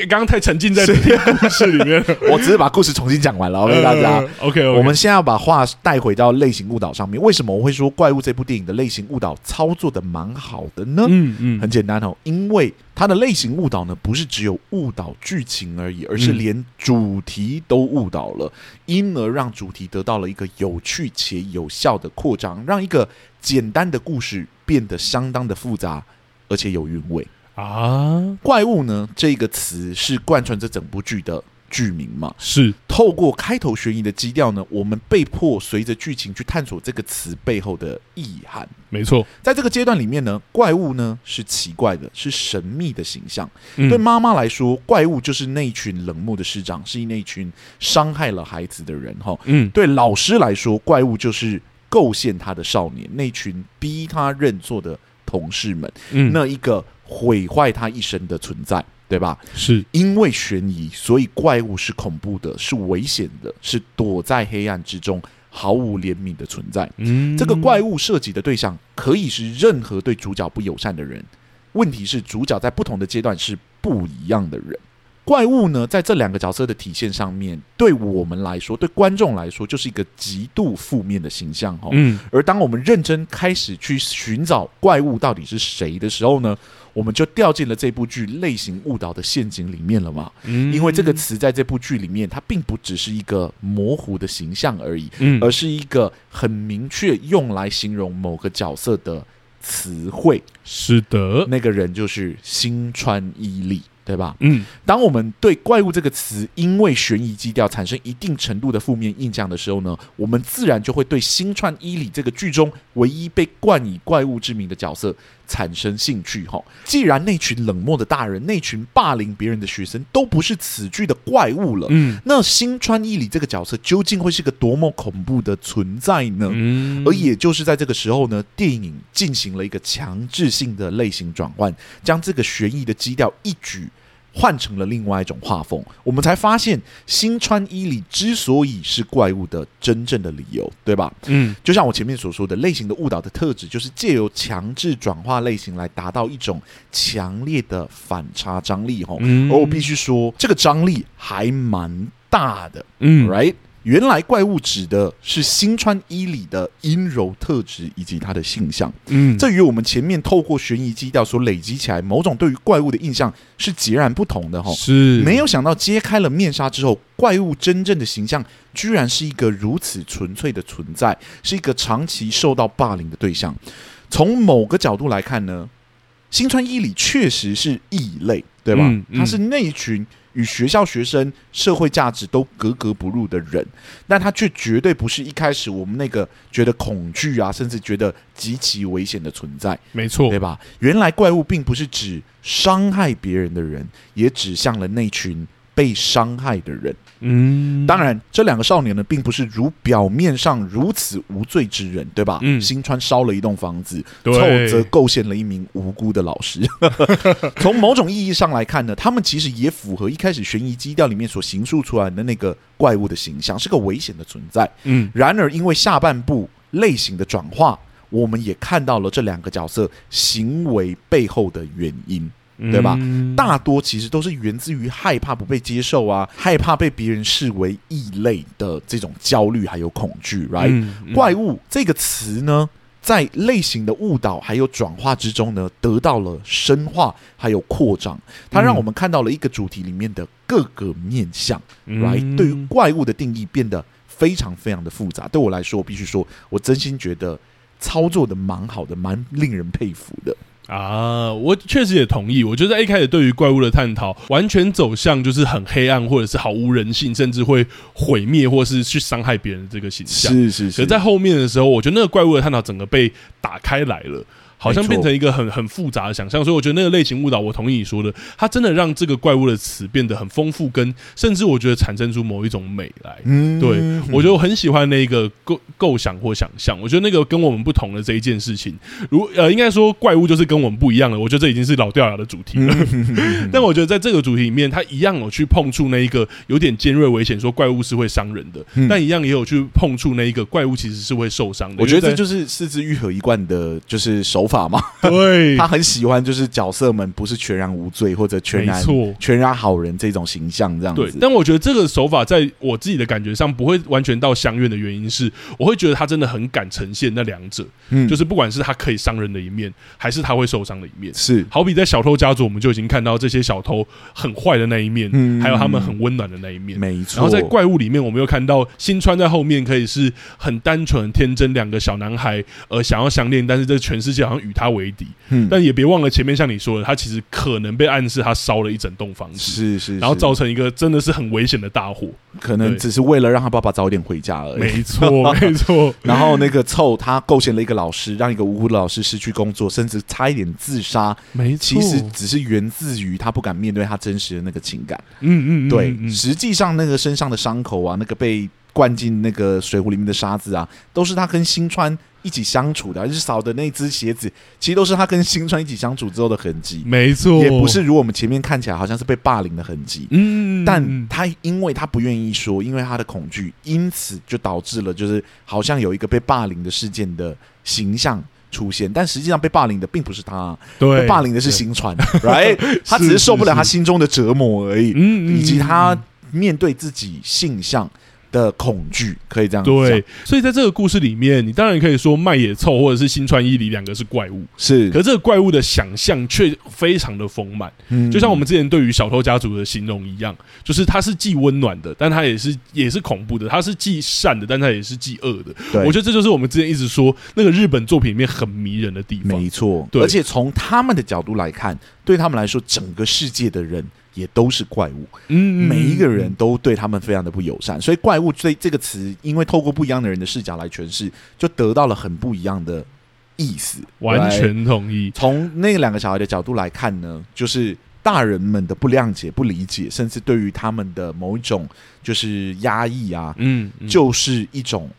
刚刚太沉浸在这个故事里面，我只是把故事重新讲完了。OK，大家，OK，我们现在要把话带回到类型误导上面。为什么我会说《怪物》这部电影的类型误导操作的蛮好的呢？嗯嗯，很简单哦，因为它的类型误导呢，不是只有误导剧情而已，而是连主题都误导了，因而让主题得到了一个有趣且有效的扩张，让一个简单的故事变得相当的复杂，而且有韵味。啊，怪物呢？这个词是贯穿这整部剧的剧名嘛？是透过开头悬疑的基调呢，我们被迫随着剧情去探索这个词背后的意涵。没错，在这个阶段里面呢，怪物呢是奇怪的，是神秘的形象。嗯、对妈妈来说，怪物就是那群冷漠的师长，是那群伤害了孩子的人。哈，嗯，对老师来说，怪物就是构陷他的少年，那群逼他认错的同事们。嗯，那一个。毁坏他一生的存在，对吧？是因为悬疑，所以怪物是恐怖的，是危险的，是躲在黑暗之中毫无怜悯的存在。嗯，这个怪物涉及的对象可以是任何对主角不友善的人。问题是，主角在不同的阶段是不一样的人。怪物呢，在这两个角色的体现上面，对我们来说，对观众来说，就是一个极度负面的形象哦。嗯，而当我们认真开始去寻找怪物到底是谁的时候呢，我们就掉进了这部剧类型误导的陷阱里面了嘛。嗯，因为这个词在这部剧里面，它并不只是一个模糊的形象而已，嗯，而是一个很明确用来形容某个角色的词汇。是的，那个人就是新川伊利。对吧？嗯，当我们对“怪物”这个词因为悬疑基调产生一定程度的负面印象的时候呢，我们自然就会对新川伊里这个剧中唯一被冠以怪物之名的角色产生兴趣。哈，既然那群冷漠的大人，那群霸凌别人的学生都不是此剧的怪物了，嗯，那新川伊里这个角色究竟会是个多么恐怖的存在呢？嗯，而也就是在这个时候呢，电影进行了一个强制性的类型转换，将这个悬疑的基调一举。换成了另外一种画风，我们才发现新川伊里之所以是怪物的真正的理由，对吧？嗯，就像我前面所说的，类型的误导的特质，就是借由强制转化类型来达到一种强烈的反差张力。吼，而我必须说，这个张力还蛮大的。嗯，right。原来怪物指的是新川伊里的阴柔特质以及他的性向，嗯，这与我们前面透过悬疑基调所累积起来某种对于怪物的印象是截然不同的哈。是，没有想到揭开了面纱之后，怪物真正的形象居然是一个如此纯粹的存在，是一个长期受到霸凌的对象。从某个角度来看呢，新川伊里确实是异类，对吧？嗯嗯、他是那一群。与学校学生社会价值都格格不入的人，但他却绝对不是一开始我们那个觉得恐惧啊，甚至觉得极其危险的存在。没错，对吧？原来怪物并不是指伤害别人的人，也指向了那群被伤害的人。嗯，当然，这两个少年呢，并不是如表面上如此无罪之人，对吧？嗯，新川烧了一栋房子，凑则构陷了一名无辜的老师。从某种意义上来看呢，他们其实也符合一开始悬疑基调里面所形塑出来的那个怪物的形象，是个危险的存在。嗯，然而因为下半部类型的转化，我们也看到了这两个角色行为背后的原因。对吧？大多其实都是源自于害怕不被接受啊，害怕被别人视为异类的这种焦虑还有恐惧，right？嗯嗯、怪物这个词呢，在类型的误导还有转化之中呢，得到了深化还有扩张。它让我们看到了一个主题里面的各个面向，right？、嗯、对于怪物的定义变得非常非常的复杂。对我来说，我必须说，我真心觉得操作的蛮好的，蛮令人佩服的。啊，我确实也同意。我觉得在一开始对于怪物的探讨，完全走向就是很黑暗，或者是毫无人性，甚至会毁灭或是去伤害别人的这个形象。是是是。可在后面的时候，我觉得那个怪物的探讨整个被打开来了。好像变成一个很很复杂的想象，所以我觉得那个类型误导，我同意你说的，它真的让这个怪物的词变得很丰富，跟甚至我觉得产生出某一种美来。嗯，对，我觉得我很喜欢那个构构想或想象，我觉得那个跟我们不同的这一件事情，如呃，应该说怪物就是跟我们不一样的，我觉得这已经是老掉牙的主题了。但我觉得在这个主题里面，它一样有去碰触那一个有点尖锐危险，说怪物是会伤人的，但一样也有去碰触那一个怪物其实是会受伤的。我觉得这就是四肢愈合一贯的，就是手。法嘛，对，他很喜欢，就是角色们不是全然无罪或者全然错。全然好人这种形象这样子。对，但我觉得这个手法在我自己的感觉上不会完全到相怨的原因是，我会觉得他真的很敢呈现那两者，嗯，就是不管是他可以伤人的一面，还是他会受伤的一面，是好比在小偷家族，我们就已经看到这些小偷很坏的那一面，嗯，还有他们很温暖的那一面，没错。然后在怪物里面，我们又看到新川在后面可以是很单纯天真两个小男孩，呃，想要相恋，但是这全世界好像与他为敌。嗯，但也别忘了前面像你说的，他其实可能被暗示他烧了一整栋房子，是，是是，然后造成一个真的是很危险的大火，可能只是为了让他爸爸早点回家而已。没错，没错。然后那个凑他构陷了一个老师，让一个无辜的老师失去工作，甚至差一点自杀。没错，其实只是源自于他不敢面对他真实的那个情感。嗯，嗯嗯，对，实际上那个身上的伤口啊，那个被灌进那个水壶里面的沙子啊，都是他跟新川。一起相处的，就是扫的那只鞋子，其实都是他跟新川一起相处之后的痕迹。没错，也不是如我们前面看起来好像是被霸凌的痕迹。嗯，但他因为他不愿意说，因为他的恐惧，因此就导致了就是好像有一个被霸凌的事件的形象出现，但实际上被霸凌的并不是他，对，被霸凌的是新川，right？他只是受不了他心中的折磨而已，嗯，以及他面对自己性向的恐惧，可以这样讲。对，所以在这个故事里面，你当然可以说麦野凑或者是新川伊里两个是怪物，是。可是这个怪物的想象却非常的丰满，嗯，就像我们之前对于小偷家族的形容一样，就是它是既温暖的，但它也是也是恐怖的；它是既善的，但它也是既恶的。对，我觉得这就是我们之前一直说那个日本作品里面很迷人的地方。没错，对。而且从他们的角度来看，对他们来说，整个世界的人。也都是怪物，嗯，每一个人都对他们非常的不友善，所以“怪物”这这个词，因为透过不一样的人的视角来诠释，就得到了很不一样的意思。完全同意。从那两个小孩的角度来看呢，就是大人们的不谅解、不理解，甚至对于他们的某一种就是压抑啊，嗯，嗯就是一种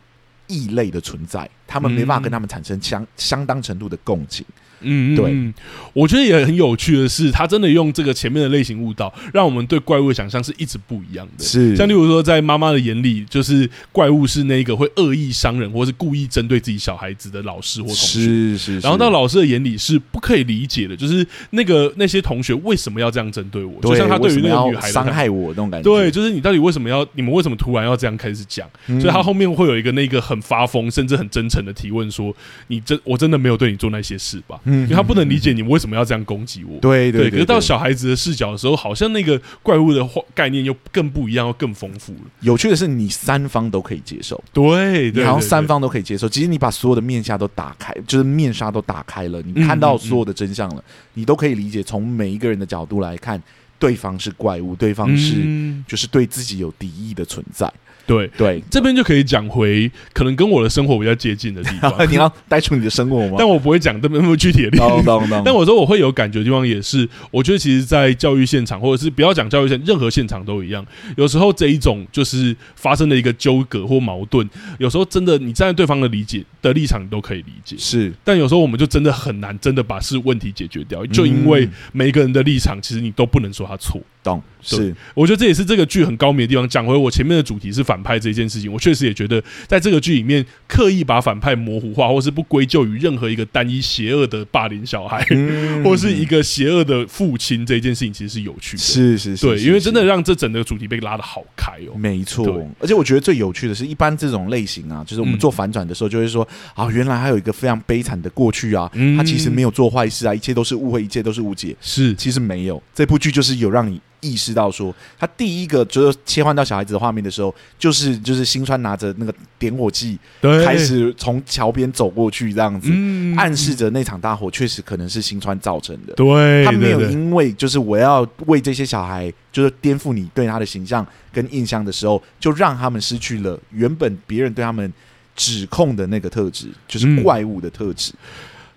异类的存在，他们没办法跟他们产生相相当程度的共情。嗯，对，我觉得也很有趣的是，他真的用这个前面的类型误导，让我们对怪物的想象是一直不一样的。是，像例如说，在妈妈的眼里，就是怪物是那个会恶意伤人，或是故意针对自己小孩子的老师或同学。是是，是。然后到老师的眼里是不可以理解的，就是那个那些同学为什么要这样针对我？就像他对于那个女孩伤害我那种感觉。对，就是你到底为什么要？你们为什么突然要这样开始讲？嗯、所以他后面会有一个那个很发疯，甚至很真诚的提问说：“你真我真的没有对你做那些事吧？”嗯，因为他不能理解。你们为什么要这样攻击我？对对，对，对，可是到小孩子的视角的时候，好像那个怪物的概念又更不一样，又更丰富了。有趣的是，你三方都可以接受，对，对，你好像三方都可以接受。其实你把所有的面纱都打开，就是面纱都打开了，你看到所有的真相了，你都可以理解。从每一个人的角度来看，对方是怪物，对方是就是对自己有敌意的存在。对对，这边就可以讲回可能跟我的生活比较接近的地方。你要带出你的生活吗？但我不会讲这么那么具体的例子。但我说我会有感觉的地方也是，我觉得其实，在教育现场，或者是不要讲教育现，任何现场都一样。有时候这一种就是发生的一个纠葛或矛盾，有时候真的你站在对方的理解的立场，你都可以理解。是，但有时候我们就真的很难真的把是问题解决掉，就因为每一个人的立场，其实你都不能说他错。懂是，我觉得这也是这个剧很高明的地方。讲回我前面的主题是反派这件事情，我确实也觉得，在这个剧里面刻意把反派模糊化，或是不归咎于任何一个单一邪恶的霸凌小孩，嗯、或是一个邪恶的父亲这件事情，其实是有趣的。是是是，对，因为真的让这整个主题被拉的好开哦。没错，而且我觉得最有趣的是，一般这种类型啊，就是我们做反转的时候，就会说、嗯、啊，原来还有一个非常悲惨的过去啊，他其实没有做坏事啊，一切都是误会，一切都是误解。是，其实没有，这部剧就是有让你。意识到说，他第一个就是切换到小孩子的画面的时候，就是就是新川拿着那个点火器，开始从桥边走过去，这样子，暗示着那场大火确实可能是新川造成的。对，他没有因为就是我要为这些小孩就是颠覆你对他的形象跟印象的时候，就让他们失去了原本别人对他们指控的那个特质，就是怪物的特质。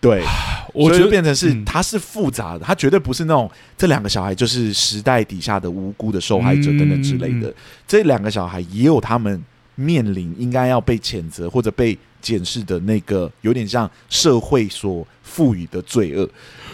对，我觉得变成是它是复杂的，它绝对不是那种这两个小孩就是时代底下的无辜的受害者等等之类的。这两个小孩也有他们面临应该要被谴责或者被检视的那个，有点像社会所赋予的罪恶。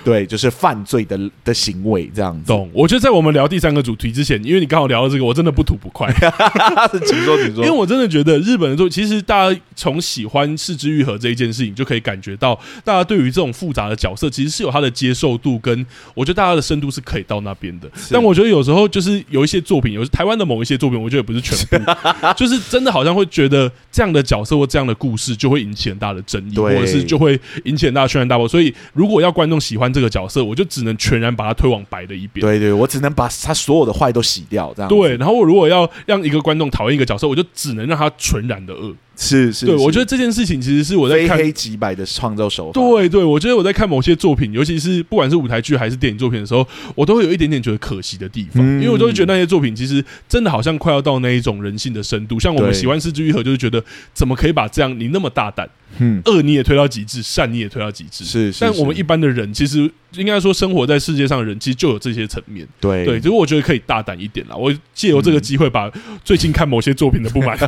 对，就是犯罪的的行为这样子。懂？我觉得在我们聊第三个主题之前，因为你刚好聊到这个，我真的不吐不快。请说，请说。因为我真的觉得日本的作，其实大家从喜欢是枝裕和这一件事情，就可以感觉到大家对于这种复杂的角色，其实是有他的接受度，跟我觉得大家的深度是可以到那边的。但我觉得有时候就是有一些作品，有台湾的某一些作品，我觉得也不是全部，就是真的好像会觉得这样的角色或这样的故事就会引起很大的争议，或者是就会引起很大的轩然大波。所以如果要观众喜欢。这个角色，我就只能全然把他推往白的一边。对对，我只能把他所有的坏都洗掉，这样。对，然后我如果要让一个观众讨厌一个角色，我就只能让他纯然的恶。是是，对，我觉得这件事情其实是我在看非黑即白的创造手法。对对，我觉得我在看某些作品，尤其是不管是舞台剧还是电影作品的时候，我都会有一点点觉得可惜的地方，因为我都会觉得那些作品其实真的好像快要到那一种人性的深度。像我们喜欢四之愈合，就是觉得怎么可以把这样你那么大胆，嗯，恶你也推到极致，善你也推到极致。是，但我们一般的人其实应该说生活在世界上的人，其实就有这些层面。对对，所以我觉得可以大胆一点啦。我借由这个机会，把最近看某些作品的不满，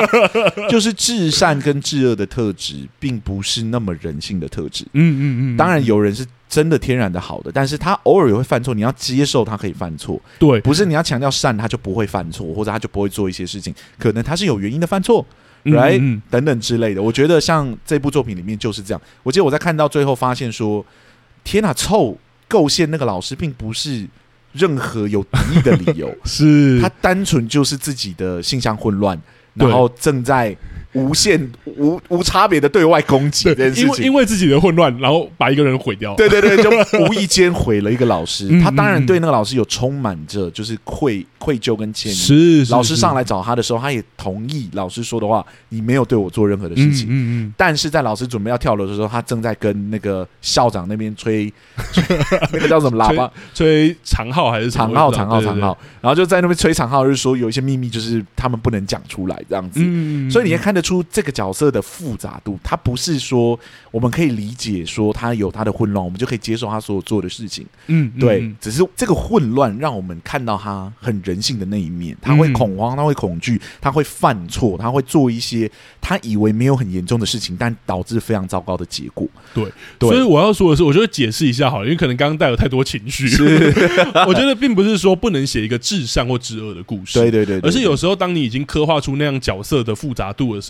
就是至善跟。至恶的特质，并不是那么人性的特质。嗯嗯嗯，当然有人是真的天然的好的，但是他偶尔也会犯错，你要接受他可以犯错。对，不是你要强调善，他就不会犯错，或者他就不会做一些事情。可能他是有原因的犯错，right？嗯嗯等等之类的。我觉得像这部作品里面就是这样。我记得我在看到最后发现说，天哪，臭构陷那个老师，并不是任何有敌意的理由，是他单纯就是自己的性向混乱，然后正在。无限无无差别的对外攻击这件事情，因为因为自己的混乱，然后把一个人毁掉。对对对，就无意间毁了一个老师。他当然对那个老师有充满着就是愧愧疚跟歉意。是，老师上来找他的时候，他也同意老师说的话。你没有对我做任何的事情。嗯嗯。但是在老师准备要跳楼的时候，他正在跟那个校长那边吹，那个叫什么喇叭？吹长号还是长号？长号长号。然后就在那边吹长号，就是说有一些秘密，就是他们不能讲出来这样子。嗯所以你也看的。得出这个角色的复杂度，他不是说我们可以理解说他有他的混乱，我们就可以接受他所有做的事情。嗯，对，嗯只是这个混乱让我们看到他很人性的那一面，他会恐慌，他会恐惧，他会犯错，他会做一些他以为没有很严重的事情，但导致非常糟糕的结果。对，对所以我要说的是，我觉得解释一下好了，因为可能刚刚带有太多情绪。我觉得并不是说不能写一个至善或至恶的故事，对对对，对，而是有时候当你已经刻画出那样角色的复杂度的时候，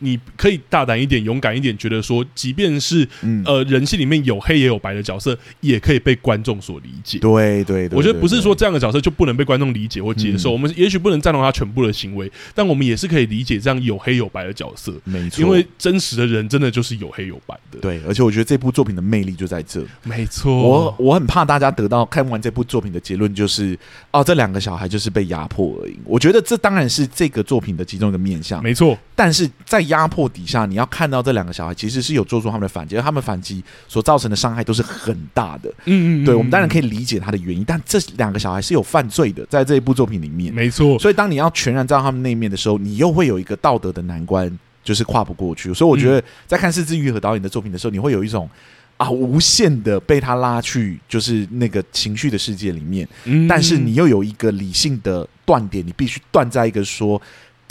你可以大胆一点、勇敢一点，觉得说，即便是、嗯、呃人性里面有黑也有白的角色，也可以被观众所理解。对对对，我觉得不是说这样的角色就不能被观众理解或接受。嗯、我们也许不能赞同他全部的行为，但我们也是可以理解这样有黑有白的角色。没错，因为真实的人真的就是有黑有白的。对，而且我觉得这部作品的魅力就在这。没错，我我很怕大家得到看完这部作品的结论就是，哦，这两个小孩就是被压迫而已。我觉得这当然是这个作品的其中一个面向，没错。但是在压迫底下，你要看到这两个小孩其实是有做出他们的反击，而他们反击所造成的伤害都是很大的。嗯，嗯嗯，对，我们当然可以理解他的原因，但这两个小孩是有犯罪的，在这一部作品里面，没错。所以当你要全然知道他们那一面的时候，你又会有一个道德的难关，就是跨不过去。所以我觉得在看是枝裕和导演的作品的时候，你会有一种。啊，无限的被他拉去，就是那个情绪的世界里面。嗯，但是你又有一个理性的断点，你必须断在一个说。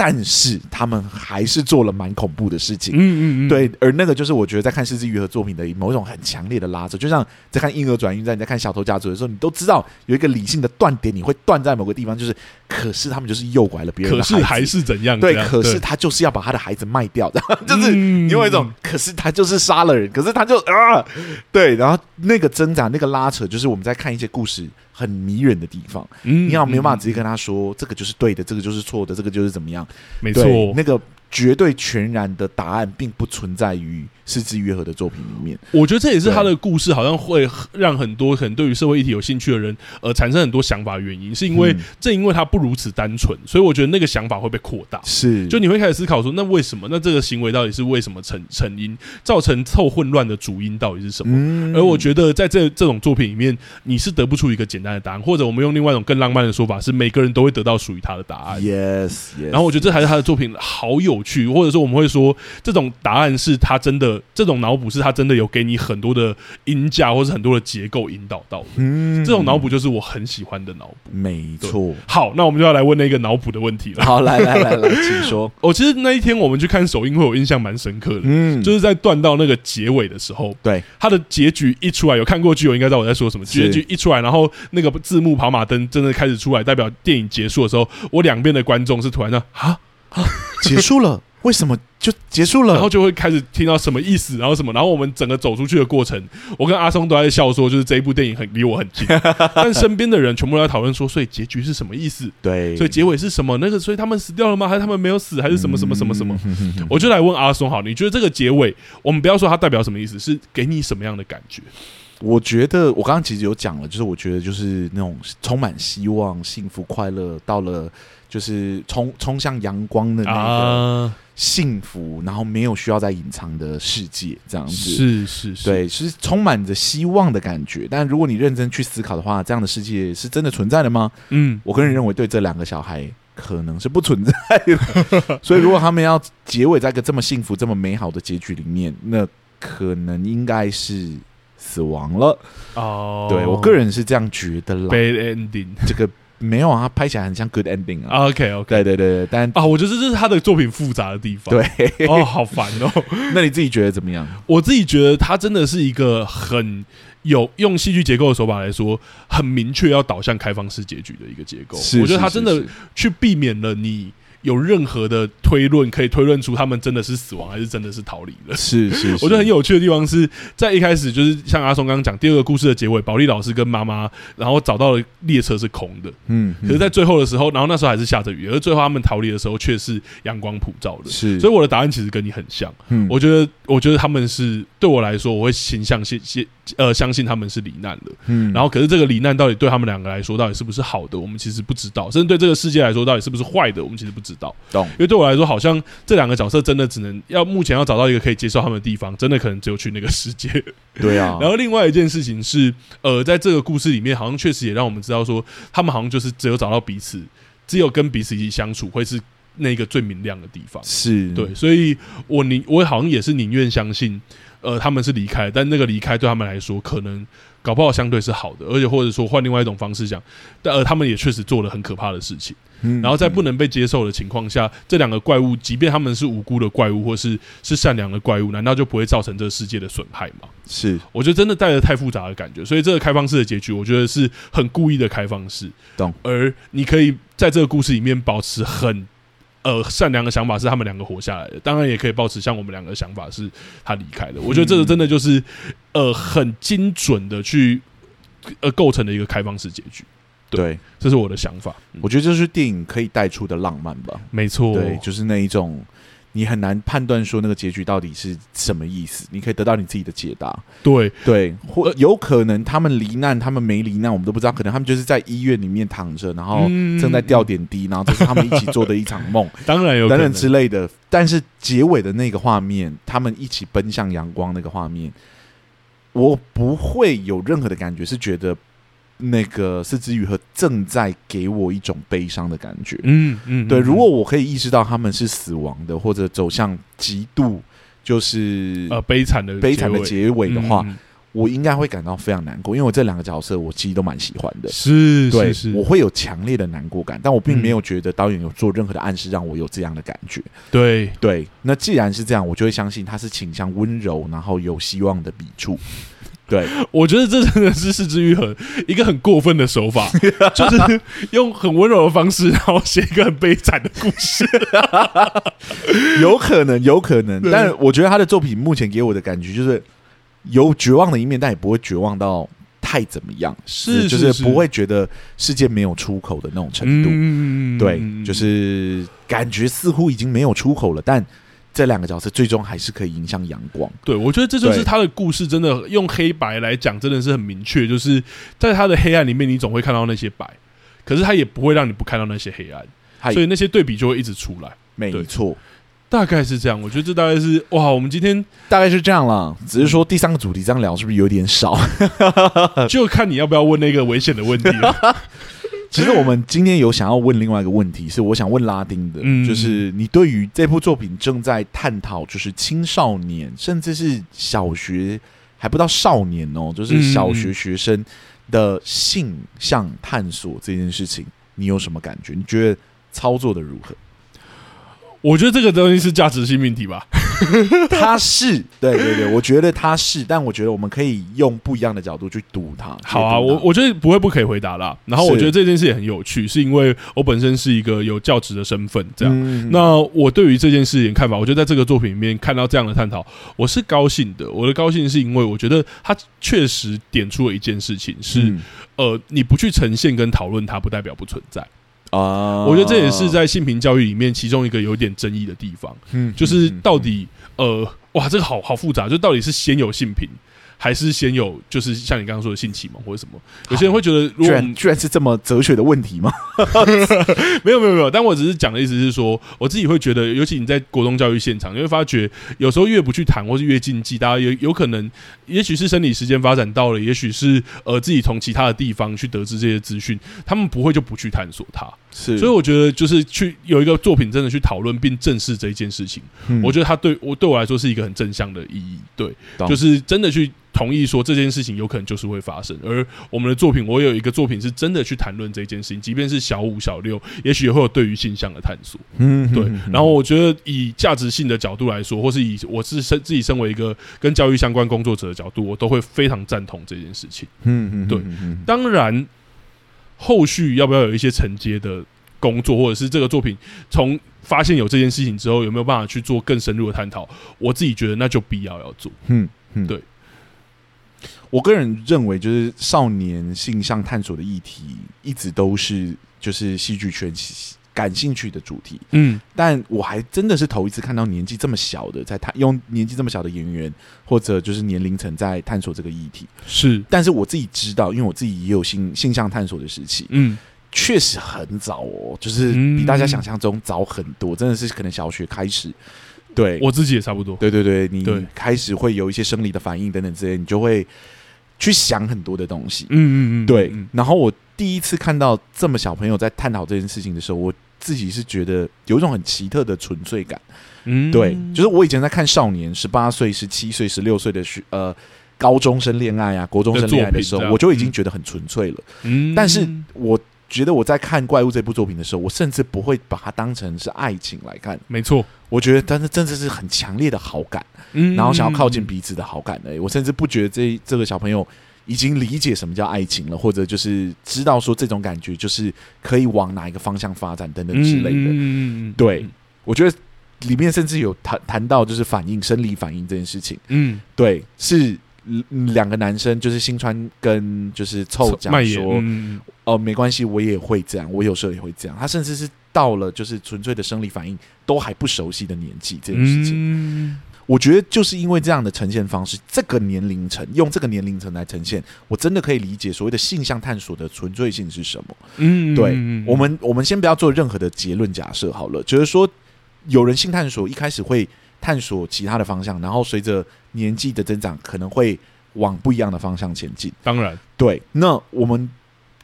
但是他们还是做了蛮恐怖的事情，嗯嗯嗯，对，而那个就是我觉得在看是枝裕和作品的某一种很强烈的拉扯，就像在看《婴儿转运站》，在你在看《小偷家族》的时候，你都知道有一个理性的断点，你会断在某个地方，就是可是他们就是诱拐了别人可是还是怎样？对，可是他就是要把他的孩子卖掉，然后就是你有一种，可是他就是杀了人，可是他就啊，对，然后那个挣扎，那个拉扯，就是我们在看一些故事。很迷人的地方，嗯，你好，没有办法直接跟他说，这个就是对的，这个就是错的，这个就是怎么样？没错，那个绝对全然的答案并不存在于是枝裕和的作品里面，我觉得这也是他的故事好像会让很多可能对于社会议题有兴趣的人呃产生很多想法的原因，是因为正因为他不如此单纯，所以我觉得那个想法会被扩大。是，就你会开始思考说，那为什么？那这个行为到底是为什么成成因？造成凑混乱的主因到底是什么？而我觉得在这这种作品里面，你是得不出一个简单的答案，或者我们用另外一种更浪漫的说法，是每个人都会得到属于他的答案。Yes，然后我觉得这还是他的作品好有趣，或者说我们会说这种答案是他真的。这种脑补是他真的有给你很多的音架，或是很多的结构引导到的。嗯，这种脑补就是我很喜欢的脑补。没错。好，那我们就要来问那个脑补的问题了。好，来来来来，请说。我 其实那一天我们去看首映会，我印象蛮深刻的。嗯，就是在断到那个结尾的时候，对，他的结局一出来，有看过剧，我应该知道我在说什么。结局一出来，然后那个字幕跑马灯真的开始出来，代表电影结束的时候，我两边的观众是突然的啊啊，结束了。为什么就结束了？然后就会开始听到什么意思，然后什么，然后我们整个走出去的过程，我跟阿松都在笑说，就是这一部电影很离我很近，但身边的人全部都在讨论说，所以结局是什么意思？对，所以结尾是什么？那个，所以他们死掉了吗？还是他们没有死？还是什么什么什么什么？嗯、我就来问阿松，好，你觉得这个结尾，我们不要说它代表什么意思，是给你什么样的感觉？我觉得我刚刚其实有讲了，就是我觉得就是那种充满希望、幸福、快乐，到了就是冲冲向阳光的那个幸福，然后没有需要再隐藏的世界，这样子是是是，对，是充满着希望的感觉。但如果你认真去思考的话，这样的世界是真的存在的吗？嗯，我个人认为，对这两个小孩可能是不存在的。所以，如果他们要结尾在一个这么幸福、这么美好的结局里面，那可能应该是。死亡了哦，oh, 对我个人是这样觉得啦。Bad ending，这个没有啊，他拍起来很像 good ending 啊。OK OK，对对对，但啊，我觉得这是他的作品复杂的地方。对，哦，好烦哦。那你自己觉得怎么样？我自己觉得他真的是一个很有用戏剧结构的手法来说，很明确要导向开放式结局的一个结构。是是是是，我觉得他真的去避免了你。有任何的推论可以推论出他们真的是死亡还是真的是逃离了？是是，是，我觉得很有趣的地方是在一开始就是像阿松刚刚讲第二个故事的结尾，保利老师跟妈妈然后找到了列车是空的，嗯，可是，在最后的时候，然后那时候还是下着雨，而最后他们逃离的时候却是阳光普照的，是，所以我的答案其实跟你很像，嗯，我觉得我觉得他们是对我来说，我会倾向信信呃相信他们是罹难了，嗯，然后可是这个罹难到底对他们两个来说到底是不是好的，我们其实不知道，甚至对这个世界来说到底是不是坏的，我们其实不知道。懂？因为对我来说，好像这两个角色真的只能要目前要找到一个可以接受他们的地方，真的可能只有去那个世界。对啊。然后另外一件事情是，呃，在这个故事里面，好像确实也让我们知道说，他们好像就是只有找到彼此，只有跟彼此一起相处，会是那个最明亮的地方。是对，所以我宁我好像也是宁愿相信，呃，他们是离开，但那个离开对他们来说可能。搞不好相对是好的，而且或者说换另外一种方式讲，但呃，他们也确实做了很可怕的事情。嗯，然后在不能被接受的情况下，这两个怪物，即便他们是无辜的怪物，或是是善良的怪物，难道就不会造成这个世界的损害吗？是，我觉得真的带着太复杂的感觉，所以这个开放式的结局，我觉得是很故意的开放式。懂，而你可以在这个故事里面保持很。呃，善良的想法是他们两个活下来的，当然也可以保持像我们两个的想法是他离开的。我觉得这个真的就是呃很精准的去呃构成的一个开放式结局。对，对这是我的想法。我觉得这是电影可以带出的浪漫吧。没错，对，就是那一种。你很难判断说那个结局到底是什么意思，你可以得到你自己的解答。对对，或有可能他们罹难，他们没罹难，我们都不知道。可能他们就是在医院里面躺着，然后正在吊点滴，然后这是他们一起做的一场梦。当然有等等之类的。但是结尾的那个画面，他们一起奔向阳光那个画面，我不会有任何的感觉，是觉得。那个是枝裕和正在给我一种悲伤的感觉，嗯嗯，对。如果我可以意识到他们是死亡的，或者走向极度就是呃悲惨的悲惨的结尾的话，嗯、我应该会感到非常难过，因为我这两个角色我其实都蛮喜欢的，是，对，是是，我会有强烈的难过感，但我并没有觉得导演有做任何的暗示让我有这样的感觉，对对。那既然是这样，我就会相信他是倾向温柔，然后有希望的笔触。对，我觉得这真的是失之愈合一个很过分的手法，就是用很温柔的方式，然后写一个很悲惨的故事。有可能，有可能，但我觉得他的作品目前给我的感觉就是有绝望的一面，但也不会绝望到太怎么样，是，就是不会觉得世界没有出口的那种程度。嗯，对，就是感觉似乎已经没有出口了，但。这两个角色最终还是可以迎向阳光。对，我觉得这就是他的故事，真的用黑白来讲，真的是很明确。就是在他的黑暗里面，你总会看到那些白，可是他也不会让你不看到那些黑暗，所以那些对比就会一直出来。没错，大概是这样。我觉得这大概是哇，我们今天大概是这样了。只是说第三个主题这样聊是不是有点少？就看你要不要问那个危险的问题了。其实我们今天有想要问另外一个问题，是我想问拉丁的，嗯、就是你对于这部作品正在探讨，就是青少年甚至是小学还不到少年哦，就是小学学生的性向探索这件事情，你有什么感觉？你觉得操作的如何？我觉得这个东西是价值性命题吧。他是对对对，我觉得他是，但我觉得我们可以用不一样的角度去读他。好啊，我我觉得不会不可以回答啦。然后我觉得这件事也很有趣，是因为我本身是一个有教职的身份，这样。嗯、那我对于这件事情看法，我觉得在这个作品里面看到这样的探讨，我是高兴的。我的高兴是因为我觉得他确实点出了一件事情，是、嗯、呃，你不去呈现跟讨论它，不代表不存在。啊，我觉得这也是在性平教育里面其中一个有点争议的地方，嗯，就是到底呃，哇，这个好好复杂，就到底是先有性平。还是先有，就是像你刚刚说的性启蒙或者什么，有些人会觉得，如果，居然居然是这么哲学的问题吗？没有没有没有，但我只是讲的意思是说，我自己会觉得，尤其你在国中教育现场，你会发觉，有时候越不去谈，或是越禁忌，大家有有可能，也许是生理时间发展到了，也许是呃自己从其他的地方去得知这些资讯，他们不会就不去探索它。是，所以我觉得就是去有一个作品真的去讨论并正视这一件事情，嗯、我觉得它对我对我来说是一个很正向的意义。对，就是真的去。同意说这件事情有可能就是会发生，而我们的作品，我有一个作品是真的去谈论这件事情，即便是小五、小六，也许也会有对于性向的探索。嗯，对。然后我觉得以价值性的角度来说，或是以我是身自己身为一个跟教育相关工作者的角度，我都会非常赞同这件事情。嗯嗯，对。当然，后续要不要有一些承接的工作，或者是这个作品从发现有这件事情之后，有没有办法去做更深入的探讨？我自己觉得那就必要要做。嗯嗯，对。我个人认为，就是少年性向探索的议题，一直都是就是戏剧圈感兴趣的主题。嗯，但我还真的是头一次看到年纪这么小的在探，用年纪这么小的演员或者就是年龄层在探索这个议题。是，但是我自己知道，因为我自己也有性性向探索的时期。嗯，确实很早哦，就是比大家想象中早很多，真的是可能小学开始。对，我自己也差不多。对对对，你开始会有一些生理的反应等等之类，你就会。去想很多的东西，嗯嗯嗯，对。然后我第一次看到这么小朋友在探讨这件事情的时候，我自己是觉得有一种很奇特的纯粹感。嗯，对，就是我以前在看少年十八岁、十七岁、十六岁的学呃高中生恋爱啊、国中生恋爱的时候，我就已经觉得很纯粹了。嗯，但是我觉得我在看《怪物》这部作品的时候，我甚至不会把它当成是爱情来看。没错，我觉得但是真的是很强烈的好感，嗯，然后想要靠近彼此的好感而已。我甚至不觉得这这个小朋友已经理解什么叫爱情了，或者就是知道说这种感觉就是可以往哪一个方向发展等等之类的。嗯，对，我觉得。里面甚至有谈谈到就是反应生理反应这件事情，嗯，对，是两个男生就是新川跟就是凑讲说，哦、嗯呃，没关系，我也会这样，我有时候也会这样。他甚至是到了就是纯粹的生理反应都还不熟悉的年纪，这件事情，嗯、我觉得就是因为这样的呈现方式，这个年龄层用这个年龄层来呈现，我真的可以理解所谓的性向探索的纯粹性是什么。嗯，对，我们我们先不要做任何的结论假设好了，就是说。有人性探索一开始会探索其他的方向，然后随着年纪的增长，可能会往不一样的方向前进。当然，对。那我们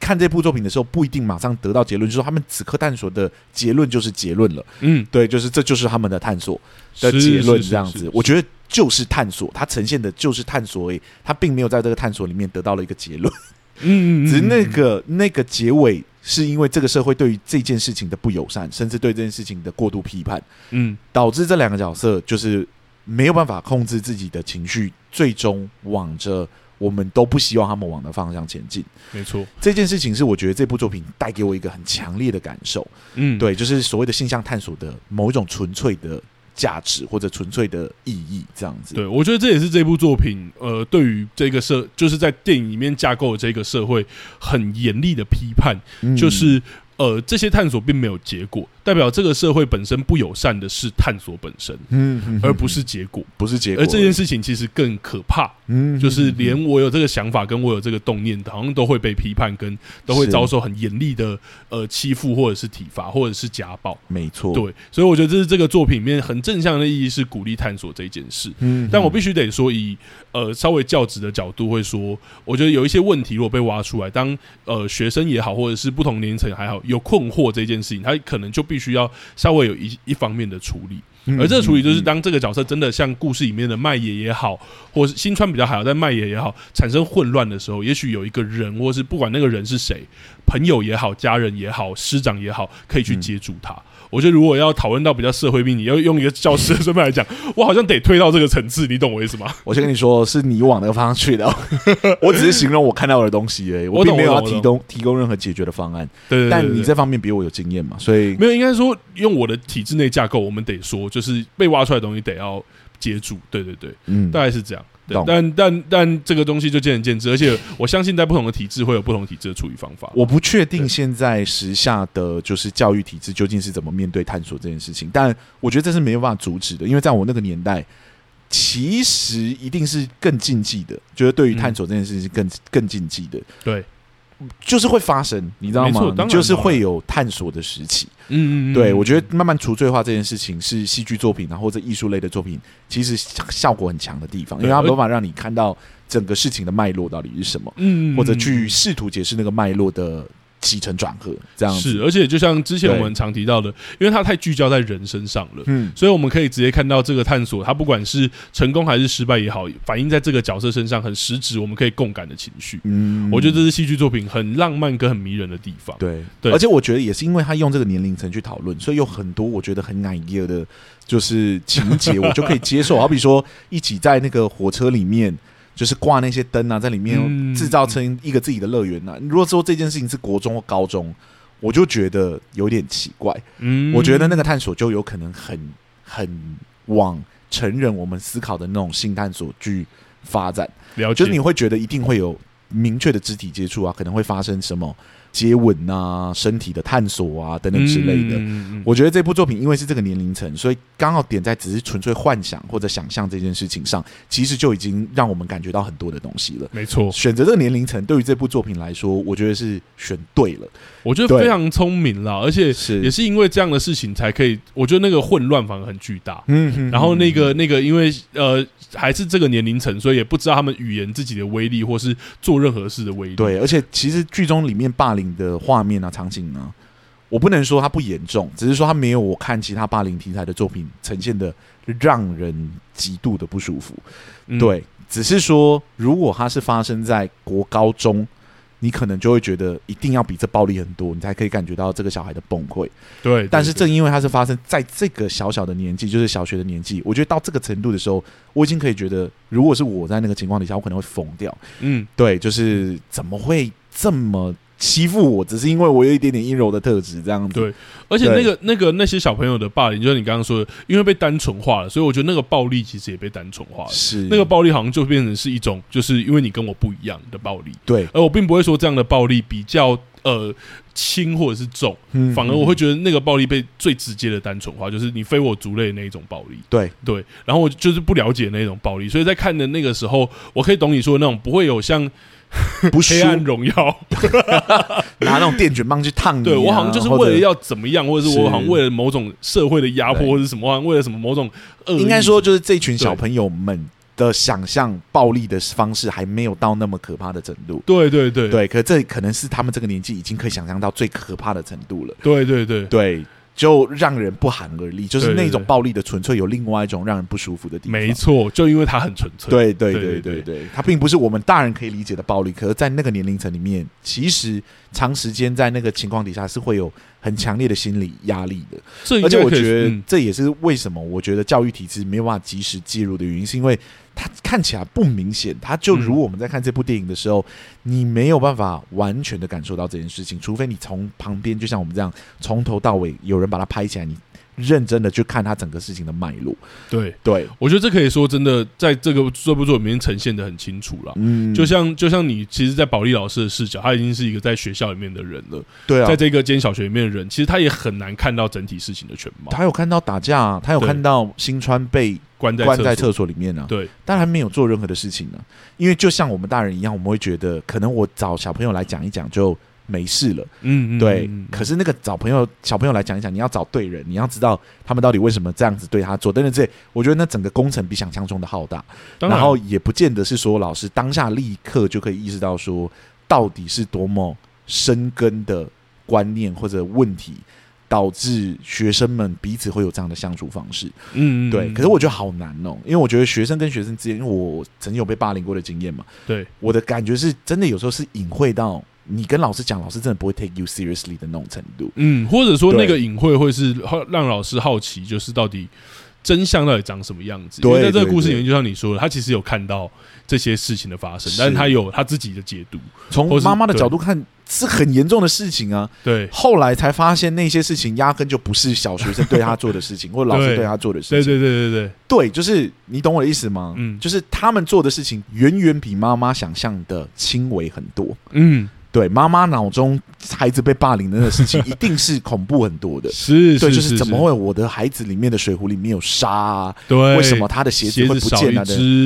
看这部作品的时候，不一定马上得到结论，就是说他们此刻探索的结论就是结论了。嗯，对，就是这就是他们的探索的结论，这样子。我觉得就是探索，它呈现的就是探索而已，它并没有在这个探索里面得到了一个结论。嗯，只是那个那个结尾。是因为这个社会对于这件事情的不友善，甚至对这件事情的过度批判，嗯，导致这两个角色就是没有办法控制自己的情绪，最终往着我们都不希望他们往的方向前进。没错，这件事情是我觉得这部作品带给我一个很强烈的感受。嗯，对，就是所谓的性向探索的某一种纯粹的。价值或者纯粹的意义，这样子。对，我觉得这也是这部作品，呃，对于这个社，就是在电影里面架构的这个社会，很严厉的批判，嗯、就是。呃，这些探索并没有结果，代表这个社会本身不友善的是探索本身，嗯，嗯，而不是结果，不是结果。而这件事情其实更可怕，嗯，就是连我有这个想法，跟我有这个动念，好像都会被批判，跟都会遭受很严厉的呃欺负，或者是体罚，或者是家暴。没错，对，所以我觉得这是这个作品里面很正向的意义，是鼓励探索这一件事。嗯，但我必须得说，以呃稍微教职的角度会说，我觉得有一些问题如果被挖出来，当呃学生也好，或者是不同年龄层还好。有困惑这件事情，他可能就必须要稍微有一一方面的处理，而这个处理就是当这个角色真的像故事里面的麦野也好，或是新川比较好，在麦野也好，产生混乱的时候，也许有一个人，或是不管那个人是谁，朋友也好，家人也好，师长也好，可以去接住他。我觉得如果要讨论到比较社会病，你要用一个教师的身份来讲，我好像得推到这个层次，你懂我意思吗？我先跟你说，是你往那个方向去的，我只是形容我看到的东西而已，我并没有要提供提供任何解决的方案。对，对，对，但你这方面比我有经验嘛，所以没有应该说用我的体制内架构，我们得说就是被挖出来的东西得要接住。对对对，嗯，大概是这样。对，但但但这个东西就见仁见智，而且我相信在不同的体制会有不同体制的处理方法。我不确定现在时下的就是教育体制究竟是怎么面对探索这件事情，但我觉得这是没有办法阻止的，因为在我那个年代，其实一定是更禁忌的，觉得对于探索这件事情是更更禁忌的。对。就是会发生，你知道吗？就是会有探索的时期。嗯嗯，对，我觉得慢慢除罪化这件事情是戏剧作品然后，或者艺术类的作品，其实效果很强的地方，因为它没办法让你看到整个事情的脉络到底是什么，嗯，或者去试图解释那个脉络的。起承转合这样是，而且就像之前我们常提到的，因为它太聚焦在人身上了，嗯，所以我们可以直接看到这个探索，它不管是成功还是失败也好，反映在这个角色身上很实质，我们可以共感的情绪。嗯，我觉得这是戏剧作品很浪漫跟很迷人的地方。对对，而且我觉得也是因为他用这个年龄层去讨论，所以有很多我觉得很矮耶的，就是情节我就可以接受。好比说，一起在那个火车里面。就是挂那些灯啊，在里面制造成一个自己的乐园呐。如果说这件事情是国中或高中，我就觉得有点奇怪。嗯，我觉得那个探索就有可能很很往成人我们思考的那种性探索去发展。了解，就是你会觉得一定会有明确的肢体接触啊，可能会发生什么。接吻啊，身体的探索啊，等等之类的。嗯、我觉得这部作品因为是这个年龄层，所以刚好点在只是纯粹幻想或者想象这件事情上，其实就已经让我们感觉到很多的东西了。没错，选择这个年龄层对于这部作品来说，我觉得是选对了。我觉得非常聪明了，而且是也是因为这样的事情才可以。我觉得那个混乱反而很巨大。嗯哼，然后那个那个，因为呃。还是这个年龄层，所以也不知道他们语言自己的威力，或是做任何事的威力。对，而且其实剧中里面霸凌的画面啊、场景啊，我不能说它不严重，只是说它没有我看其他霸凌题材的作品呈现的让人极度的不舒服。嗯、对，只是说如果它是发生在国高中。你可能就会觉得一定要比这暴力很多，你才可以感觉到这个小孩的崩溃。对，对，但是正因为它是发生在这个小小的年纪，就是小学的年纪，我觉得到这个程度的时候，我已经可以觉得，如果是我在那个情况底下，我可能会疯掉。嗯，对，就是怎么会这么？欺负我，只是因为我有一点点阴柔的特质，这样子。对，而且那个、那个、那些小朋友的霸凌，就像你刚刚说的，因为被单纯化了，所以我觉得那个暴力其实也被单纯化了。是，那个暴力好像就变成是一种，就是因为你跟我不一样的暴力。对，而我并不会说这样的暴力比较呃轻或者是重，嗯，反而我会觉得那个暴力被最直接的单纯化，就是你非我族类的那一种暴力。对对，然后我就是不了解那种暴力，所以在看的那个时候，我可以懂你说的那种不会有像。不黑暗荣耀，拿那种电卷棒去烫你、啊。对我好像就是为了要怎么样，或者是我好像为了某种社会的压迫，或者什么，为了什么某种恶。应该说，就是这群小朋友们的想象暴力的方式还没有到那么可怕的程度。对对对对，可这可能是他们这个年纪已经可以想象到最可怕的程度了。对对对对。就让人不寒而栗，就是那种暴力的纯粹有另外一种让人不舒服的地方。没错，就因为它很纯粹。对对对对对，它并不是我们大人可以理解的暴力，可是，在那个年龄层里面，其实长时间在那个情况底下是会有很强烈的心理压力的。而且，我觉得这也是为什么我觉得教育体制没有办法及时介入的原因，是因为。它看起来不明显，它就如我们在看这部电影的时候，嗯、你没有办法完全的感受到这件事情，除非你从旁边，就像我们这样从头到尾有人把它拍起来，你认真的去看他整个事情的脉络。对对，我觉得这可以说真的，在这个这部作品里面呈现的很清楚了。嗯，就像就像你其实，在保利老师的视角，他已经是一个在学校里面的人了。对啊，在这个间小学里面的人，其实他也很难看到整体事情的全貌。他有看到打架，他有看到新川被。关在关在厕所里面呢、啊，对，但还没有做任何的事情呢。因为就像我们大人一样，我们会觉得，可能我找小朋友来讲一讲就没事了。嗯，对。嗯、可是那个找朋友小朋友来讲一讲，你要找对人，你要知道他们到底为什么这样子对他做。但是这，我觉得那整个工程比想象中的浩大，然，然后也不见得是说老师当下立刻就可以意识到说，到底是多么深根的观念或者问题。导致学生们彼此会有这样的相处方式，嗯，对。可是我觉得好难哦，因为我觉得学生跟学生之间，因为我曾经有被霸凌过的经验嘛，对，我的感觉是真的有时候是隐晦到你跟老师讲，老师真的不会 take you seriously 的那种程度，嗯，或者说那个隐晦会是让老师好奇，就是到底真相到底长什么样子？对，因为在这个故事里面，就像你说的，他其实有看到这些事情的发生，但是他有他自己的解读，从妈妈的角度看。是很严重的事情啊！对，后来才发现那些事情压根就不是小学生对他做的事情，或者老师对他做的事情。对对对对对，对，就是你懂我的意思吗？嗯，就是他们做的事情远远比妈妈想象的轻微很多。嗯，对，妈妈脑中孩子被霸凌的那个事情 一定是恐怖很多的。是，对，就是怎么会我的孩子里面的水壶里面有沙啊？对，为什么他的鞋子会不见了？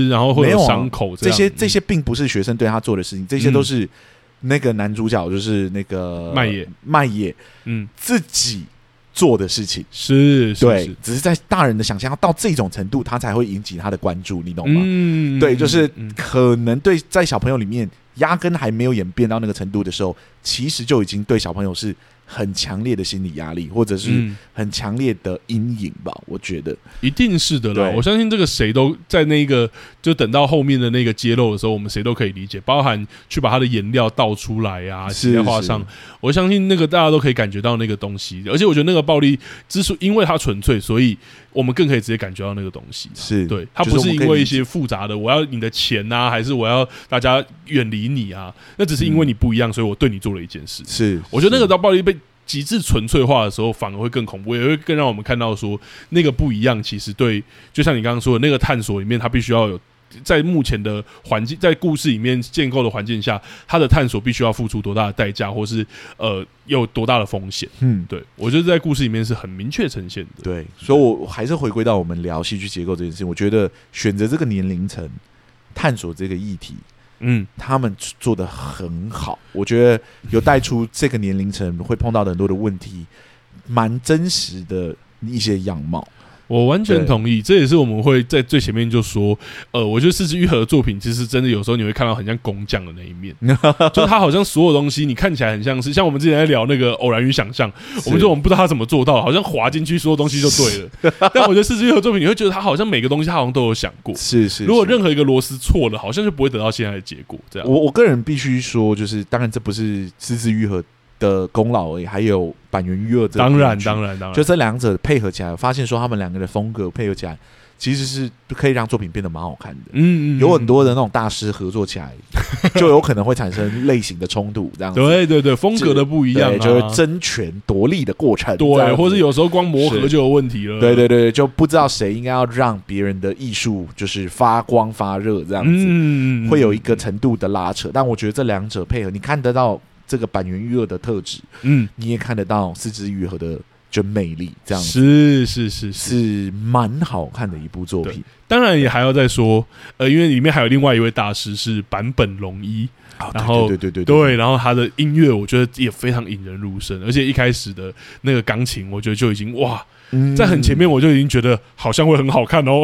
然后会有伤口这？这些这些并不是学生对他做的事情，这些都是。那个男主角就是那个麦野，麦野，嗯，自己做的事情是，对，只是在大人的想象要到这种程度，他才会引起他的关注，你懂吗？嗯，对，就是可能对在小朋友里面，压根还没有演变到那个程度的时候，其实就已经对小朋友是。很强烈的心理压力，或者是很强烈的阴影吧？嗯、我觉得一定是的啦。我相信这个谁都在那个，就等到后面的那个揭露的时候，我们谁都可以理解。包含去把他的颜料倒出来啊，写在画上。我相信那个大家都可以感觉到那个东西。而且我觉得那个暴力之所以因为它纯粹，所以我们更可以直接感觉到那个东西。是对，它不是因为一些复杂的，我要你的钱啊，还是我要大家远离你啊？那只是因为你不一样，所以我对你做了一件事。是，我觉得那个到暴力被。极致纯粹化的时候，反而会更恐怖，也会更让我们看到说那个不一样。其实对，就像你刚刚说的那个探索里面，它必须要有在目前的环境，在故事里面建构的环境下，他的探索必须要付出多大的代价，或是呃有多大的风险。嗯，对，我觉得在故事里面是很明确呈现的。对，所以我还是回归到我们聊戏剧结构这件事情，我觉得选择这个年龄层探索这个议题。嗯，他们做的很好，我觉得有带出这个年龄层会碰到的很多的问题，蛮真实的一些样貌。我完全同意，这也是我们会在最前面就说，呃，我觉得四肢愈合的作品其实真的有时候你会看到很像工匠的那一面，就是他好像所有东西你看起来很像是像我们之前在聊那个偶然与想象，我们就我们不知道他怎么做到，好像滑进去所有东西就对了。但我觉得四肢愈合作品，你会觉得他好像每个东西他好像都有想过，是是。如果任何一个螺丝错了，好像就不会得到现在的结果。这样，我我个人必须说，就是当然这不是是枝裕和的功劳而已，还有板垣裕二的。当然，当然，当然，就这两者配合起来，发现说他们两个的风格配合起来，其实是可以让作品变得蛮好看的。嗯，嗯，有很多的那种大师合作起来，就有可能会产生类型的冲突，这样子。对对对，风格的不一样，就是争权夺利的过程。对，或是有时候光磨合就有问题了。对对对，就不知道谁应该要让别人的艺术就是发光发热，这样子，嗯，会有一个程度的拉扯。但我觉得这两者配合，你看得到。这个坂元裕二的特质，嗯，你也看得到是枝裕和的真魅力，这样是是是是蛮好看的一部作品。当然也还要再说，呃，因为里面还有另外一位大师是坂本龙一，哦、然后对对对对对，然后他的音乐我觉得也非常引人入胜，而且一开始的那个钢琴，我觉得就已经哇，嗯、在很前面我就已经觉得好像会很好看哦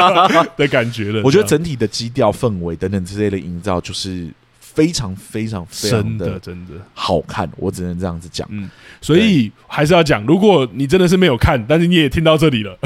的感觉了。我觉得整体的基调、氛围等等之类的营造，就是。非常非常非常的真的好看，我只能这样子讲。嗯，所以还是要讲，如果你真的是没有看，但是你也听到这里了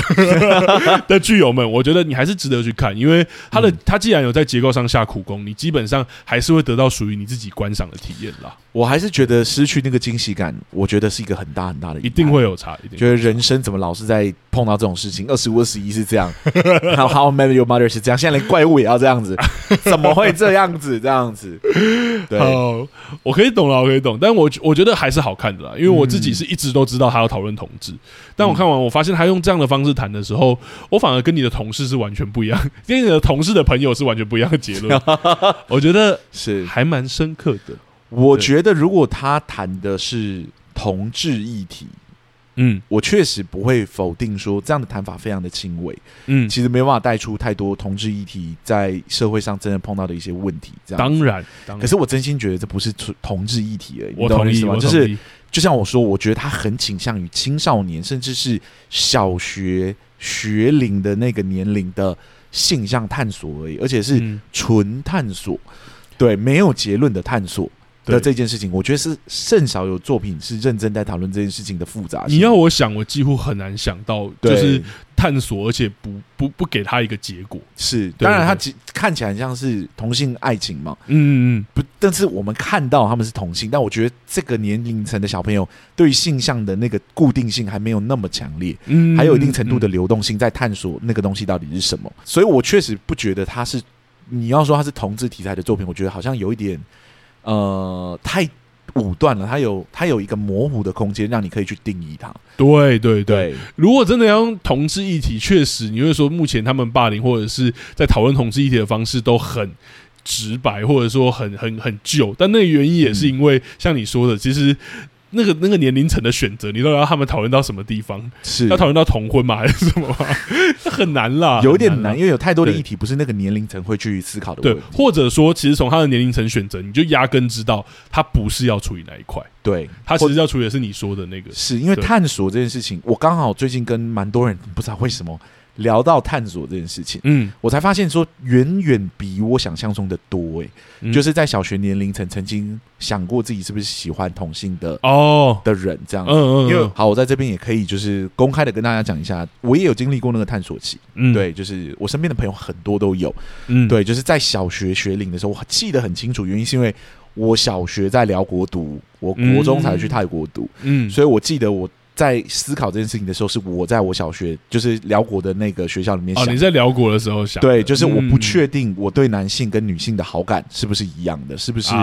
的剧友们，我觉得你还是值得去看，因为他的他既然有在结构上下苦功，你基本上还是会得到属于你自己观赏的体验啦。我还是觉得失去那个惊喜感，我觉得是一个很大很大的，一定会有差。一定觉得人生怎么老是在碰到这种事情？二十五、二十一是这样，How How m a n y Your Mother 是这样，现在连怪物也要这样子，怎么会这样子？这样子。对，我可以懂了，我可以懂，但我我觉得还是好看的啦，因为我自己是一直都知道他要讨论同志，但我看完我发现他用这样的方式谈的时候，我反而跟你的同事是完全不一样，跟你的同事的朋友是完全不一样的结论，我觉得是还蛮深刻的。我觉得如果他谈的是同志议题。嗯，我确实不会否定说这样的谈法非常的轻微。嗯，其实没有办法带出太多同志议题在社会上真的碰到的一些问题。这样当然，当然，可是我真心觉得这不是同志议题而已。我同意，就是就像我说，我觉得他很倾向于青少年，甚至是小学学龄的那个年龄的性向探索而已，而且是纯探索，嗯、对，没有结论的探索。的这件事情，我觉得是甚少有作品是认真在讨论这件事情的复杂性。你要我想，我几乎很难想到，就是探索，而且不不不给他一个结果。是，当然，他只看起来像是同性爱情嘛。嗯嗯嗯。不，但是我们看到他们是同性，但我觉得这个年龄层的小朋友对于性向的那个固定性还没有那么强烈，嗯，还有一定程度的流动性在探索那个东西到底是什么。所以我确实不觉得他是，你要说他是同志题材的作品，我觉得好像有一点。呃，太武断了，它有它有一个模糊的空间，让你可以去定义它。对对对，对如果真的要用同志议题，确实你会说，目前他们霸凌或者是在讨论同志议题的方式都很直白，或者说很很很旧。但那个原因也是因为，像你说的，其实。那个那个年龄层的选择，你都要他们讨论到什么地方？是要讨论到同婚吗？还是什么吗？很难啦，有点难，因为有太多的议题不是那个年龄层会去思考的。对，或者说，其实从他的年龄层选择，你就压根知道他不是要处理那一块。对，他其实要处理的是你说的那个。是因为探索这件事情，我刚好最近跟蛮多人不知道为什么。聊到探索这件事情，嗯，我才发现说远远比我想象中的多诶、欸，嗯、就是在小学年龄层曾经想过自己是不是喜欢同性的哦。的人这样，嗯嗯，因为好，我在这边也可以就是公开的跟大家讲一下，我也有经历过那个探索期，嗯，对，就是我身边的朋友很多都有，嗯，对，就是在小学学龄的时候，我记得很清楚，原因是因为我小学在辽国读，我国中才去泰国读，嗯，所以我记得我。在思考这件事情的时候，是我在我小学就是辽国的那个学校里面想。哦，你在辽国的时候想。对，就是我不确定我对男性跟女性的好感是不是一样的，是不是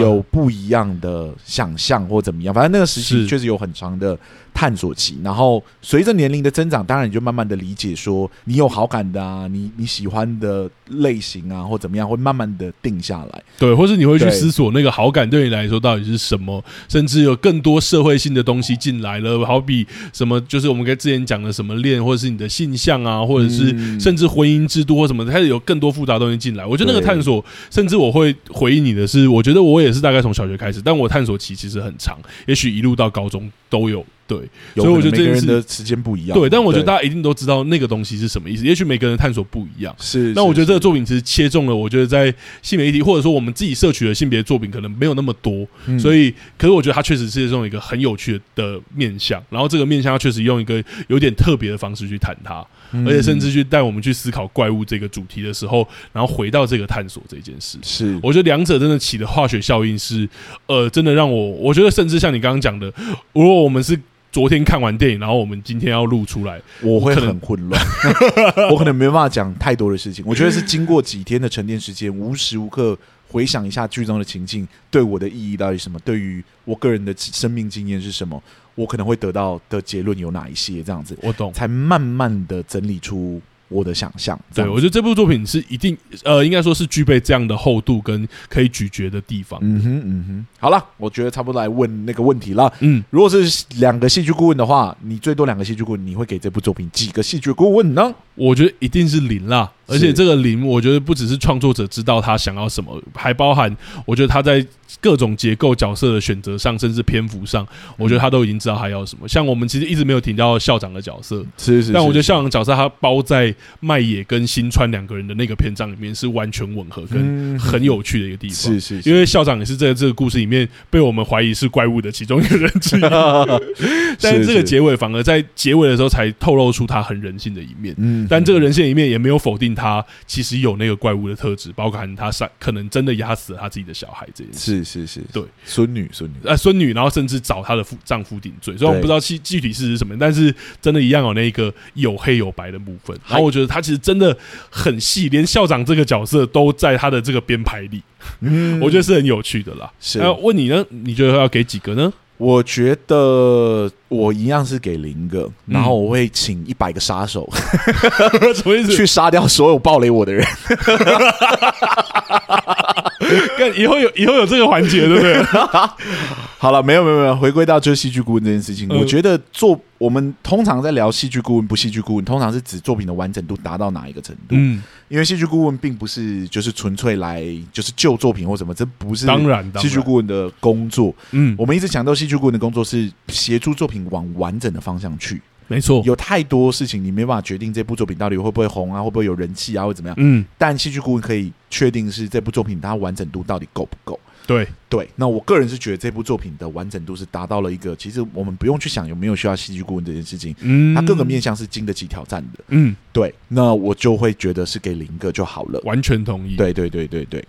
有不一样的想象或怎么样？反正那个时期确实有很长的探索期。然后随着年龄的增长，当然你就慢慢的理解说，你有好感的啊，你你喜欢的类型啊，或怎么样，会慢慢的定下来。对，或是你会去思索那个好感对你来说到底是什么，甚至有更多社会性的东西进来了。呃，好比什么，就是我们跟之前讲的什么恋，或者是你的性向啊，或者是甚至婚姻制度或什么的，开始有更多复杂的东西进来。我觉得那个探索，甚至我会回应你的是，我觉得我也是大概从小学开始，但我探索期其实很长，也许一路到高中都有对，所以我觉得每个人这件事的时间不一样。对，但我觉得大家家一定都知道那个东西是什么意思。也许每个人的探索不一样。是，那我觉得这个作品其实切中了，我觉得在性别议题，或者说我们自己摄取的性别作品可能没有那么多，嗯所以，可是我觉得它确实是这种一个很有趣的面向。然后这个面向，它确实用一个有点特别的方式去谈它，嗯而且甚至去带我们去思考怪物这个主题的时候，然后回到这个探索这件事。是我觉得两者真的起的化学效应是，呃，真的让我，我觉得甚至像你刚刚讲的，如果我们是昨天看完电影，然后我们今天要录出来，我会很混乱，我可能没办法讲太多的事情。我觉得是经过几天的沉淀时间，无时无刻回想一下剧中的情境对我的意义到底什么，对于我个人的生命经验是什么，我可能会得到的结论有哪一些，这样子我懂。才慢慢的整理出我的想象。这对，我觉得这部作品是一定，呃，应该说是具备这样的厚度跟可以咀嚼的地方。嗯哼嗯哼，好了，我觉得差不多来问那个问题了。嗯，如果是两个戏剧顾问的话，你最多两个戏剧顾问，你会给这部作品几个戏剧顾问呢？我觉得一定是零啦，是而且这个零，我觉得不只是创作者知道他想要什么，还包含我觉得他在各种结构角色的选择上，甚至篇幅上，我觉得他都已经知道他要什么。像我们其实一直没有提到校长的角色，是是但我觉得校长角色他包在麦野跟新川两个人的那个篇章里面是完全吻合跟嗯。很有趣的一个地方。是是是。因为校长也是在这个故事里面被我们怀疑是怪物的其中一个人之一，但是这个结尾反而在结尾的时候才透露出他很人性的一面。嗯。但这个人性一面也没有否定他其实有那个怪物的特质，包含他杀可能真的压死了他自己的小孩这件事。是是是，对，孙女孙女，呃，孙女，然后甚至找她的夫丈夫顶罪，虽然我不知道具具体事实是什么，但是真的一样有那个有黑有白的部分。然后我觉得他其实真的很细，连校长这个角色都在他的这个编排里，嗯我觉得是很有趣的啦。是那问你呢？你觉得要给几个呢？我觉得我一样是给零个，嗯然后我会请一百个杀手 什么意思？去杀掉所有暴雷我的人。干以后有以后有这个环节，对不对？好了，没有没有没有，回归到就是戏剧顾问这件事情，嗯我觉得做我们通常在聊戏剧顾问不戏剧顾问，通常是指作品的完整度达到哪一个程度。嗯，因为戏剧顾问并不是就是纯粹来就是救作品或什么，这不是当然，当戏剧然，顾问的工作。嗯，我们一直强调戏剧顾问的工作是协助作品往完整的方向去。没错，有太多事情你没办法决定这部作品到底会不会红啊，会不会有人气啊，或怎么样。嗯，但戏剧顾问可以确定是这部作品它完整度到底够不够。对，对，那我个人是觉得这部作品的完整度是达到了一个，其实我们不用去想有没有需要戏剧顾问这件事情，嗯，它各个面向是经得起挑战的。嗯，对，那我就会觉得是给零个就好了。完全同意。，对对对对对，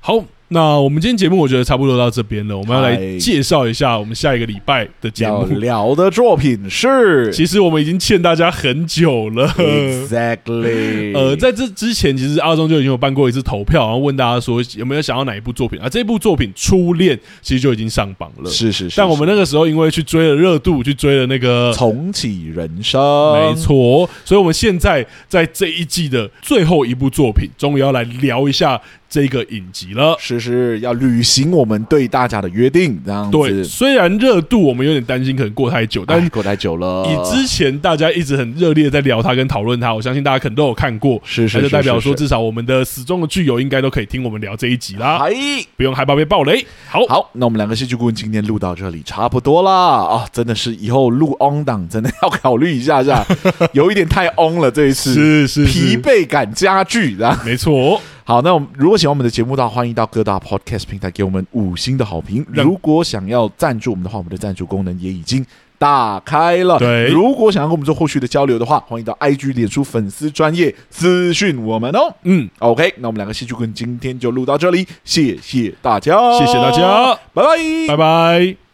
好，那我们今天节目我觉得差不多到这边了，我们要来介绍一下我们下一个礼拜的节要目。聊的作品是 其实我们已经欠大家很久了。exactly，呃，在这之前，其实阿忠就已经有办过一次投票，然后问大家说有没有想要哪一部作品啊？这部作品《初恋》其实就已经上榜了。是是是，但我们那个时候因为去追了热度，去追了那个重启人生，没错，所以我们现在在这一季的最后一部作品，终于要来聊一下这个影集了。是是要履行我们对大家的约定，这样对，子。虽然热度我们有点担心可能过太久，但哎过太久了，以之前大家一直很热烈地在聊他跟讨论他，我相信大家可能都有看过，是是那就代表说，是。是至少我们的死忠的剧友应该都可以听我们聊这一集啦，哎，不用害怕被爆雷。好，好，那我们两个戏剧顾问今天录到这里差不多啦。啊，真的是以后录 on 档真的要考虑一下下，有一点太 on 了这一次，是是疲惫感加剧，然后没错，好，那我们如果喜欢我们的节目的话，欢迎到各大 podcast 平台给我们五星的好评。如果想要赞助我们的话，我们的赞助功能也已经打开了。对如果想要跟我们做后续的交流的话，欢迎到 IG、脸书粉丝专业私讯我们哦。嗯，OK，那我们两个戏剧棍今天就录到这里，谢谢大家，谢谢大家，拜拜，拜拜。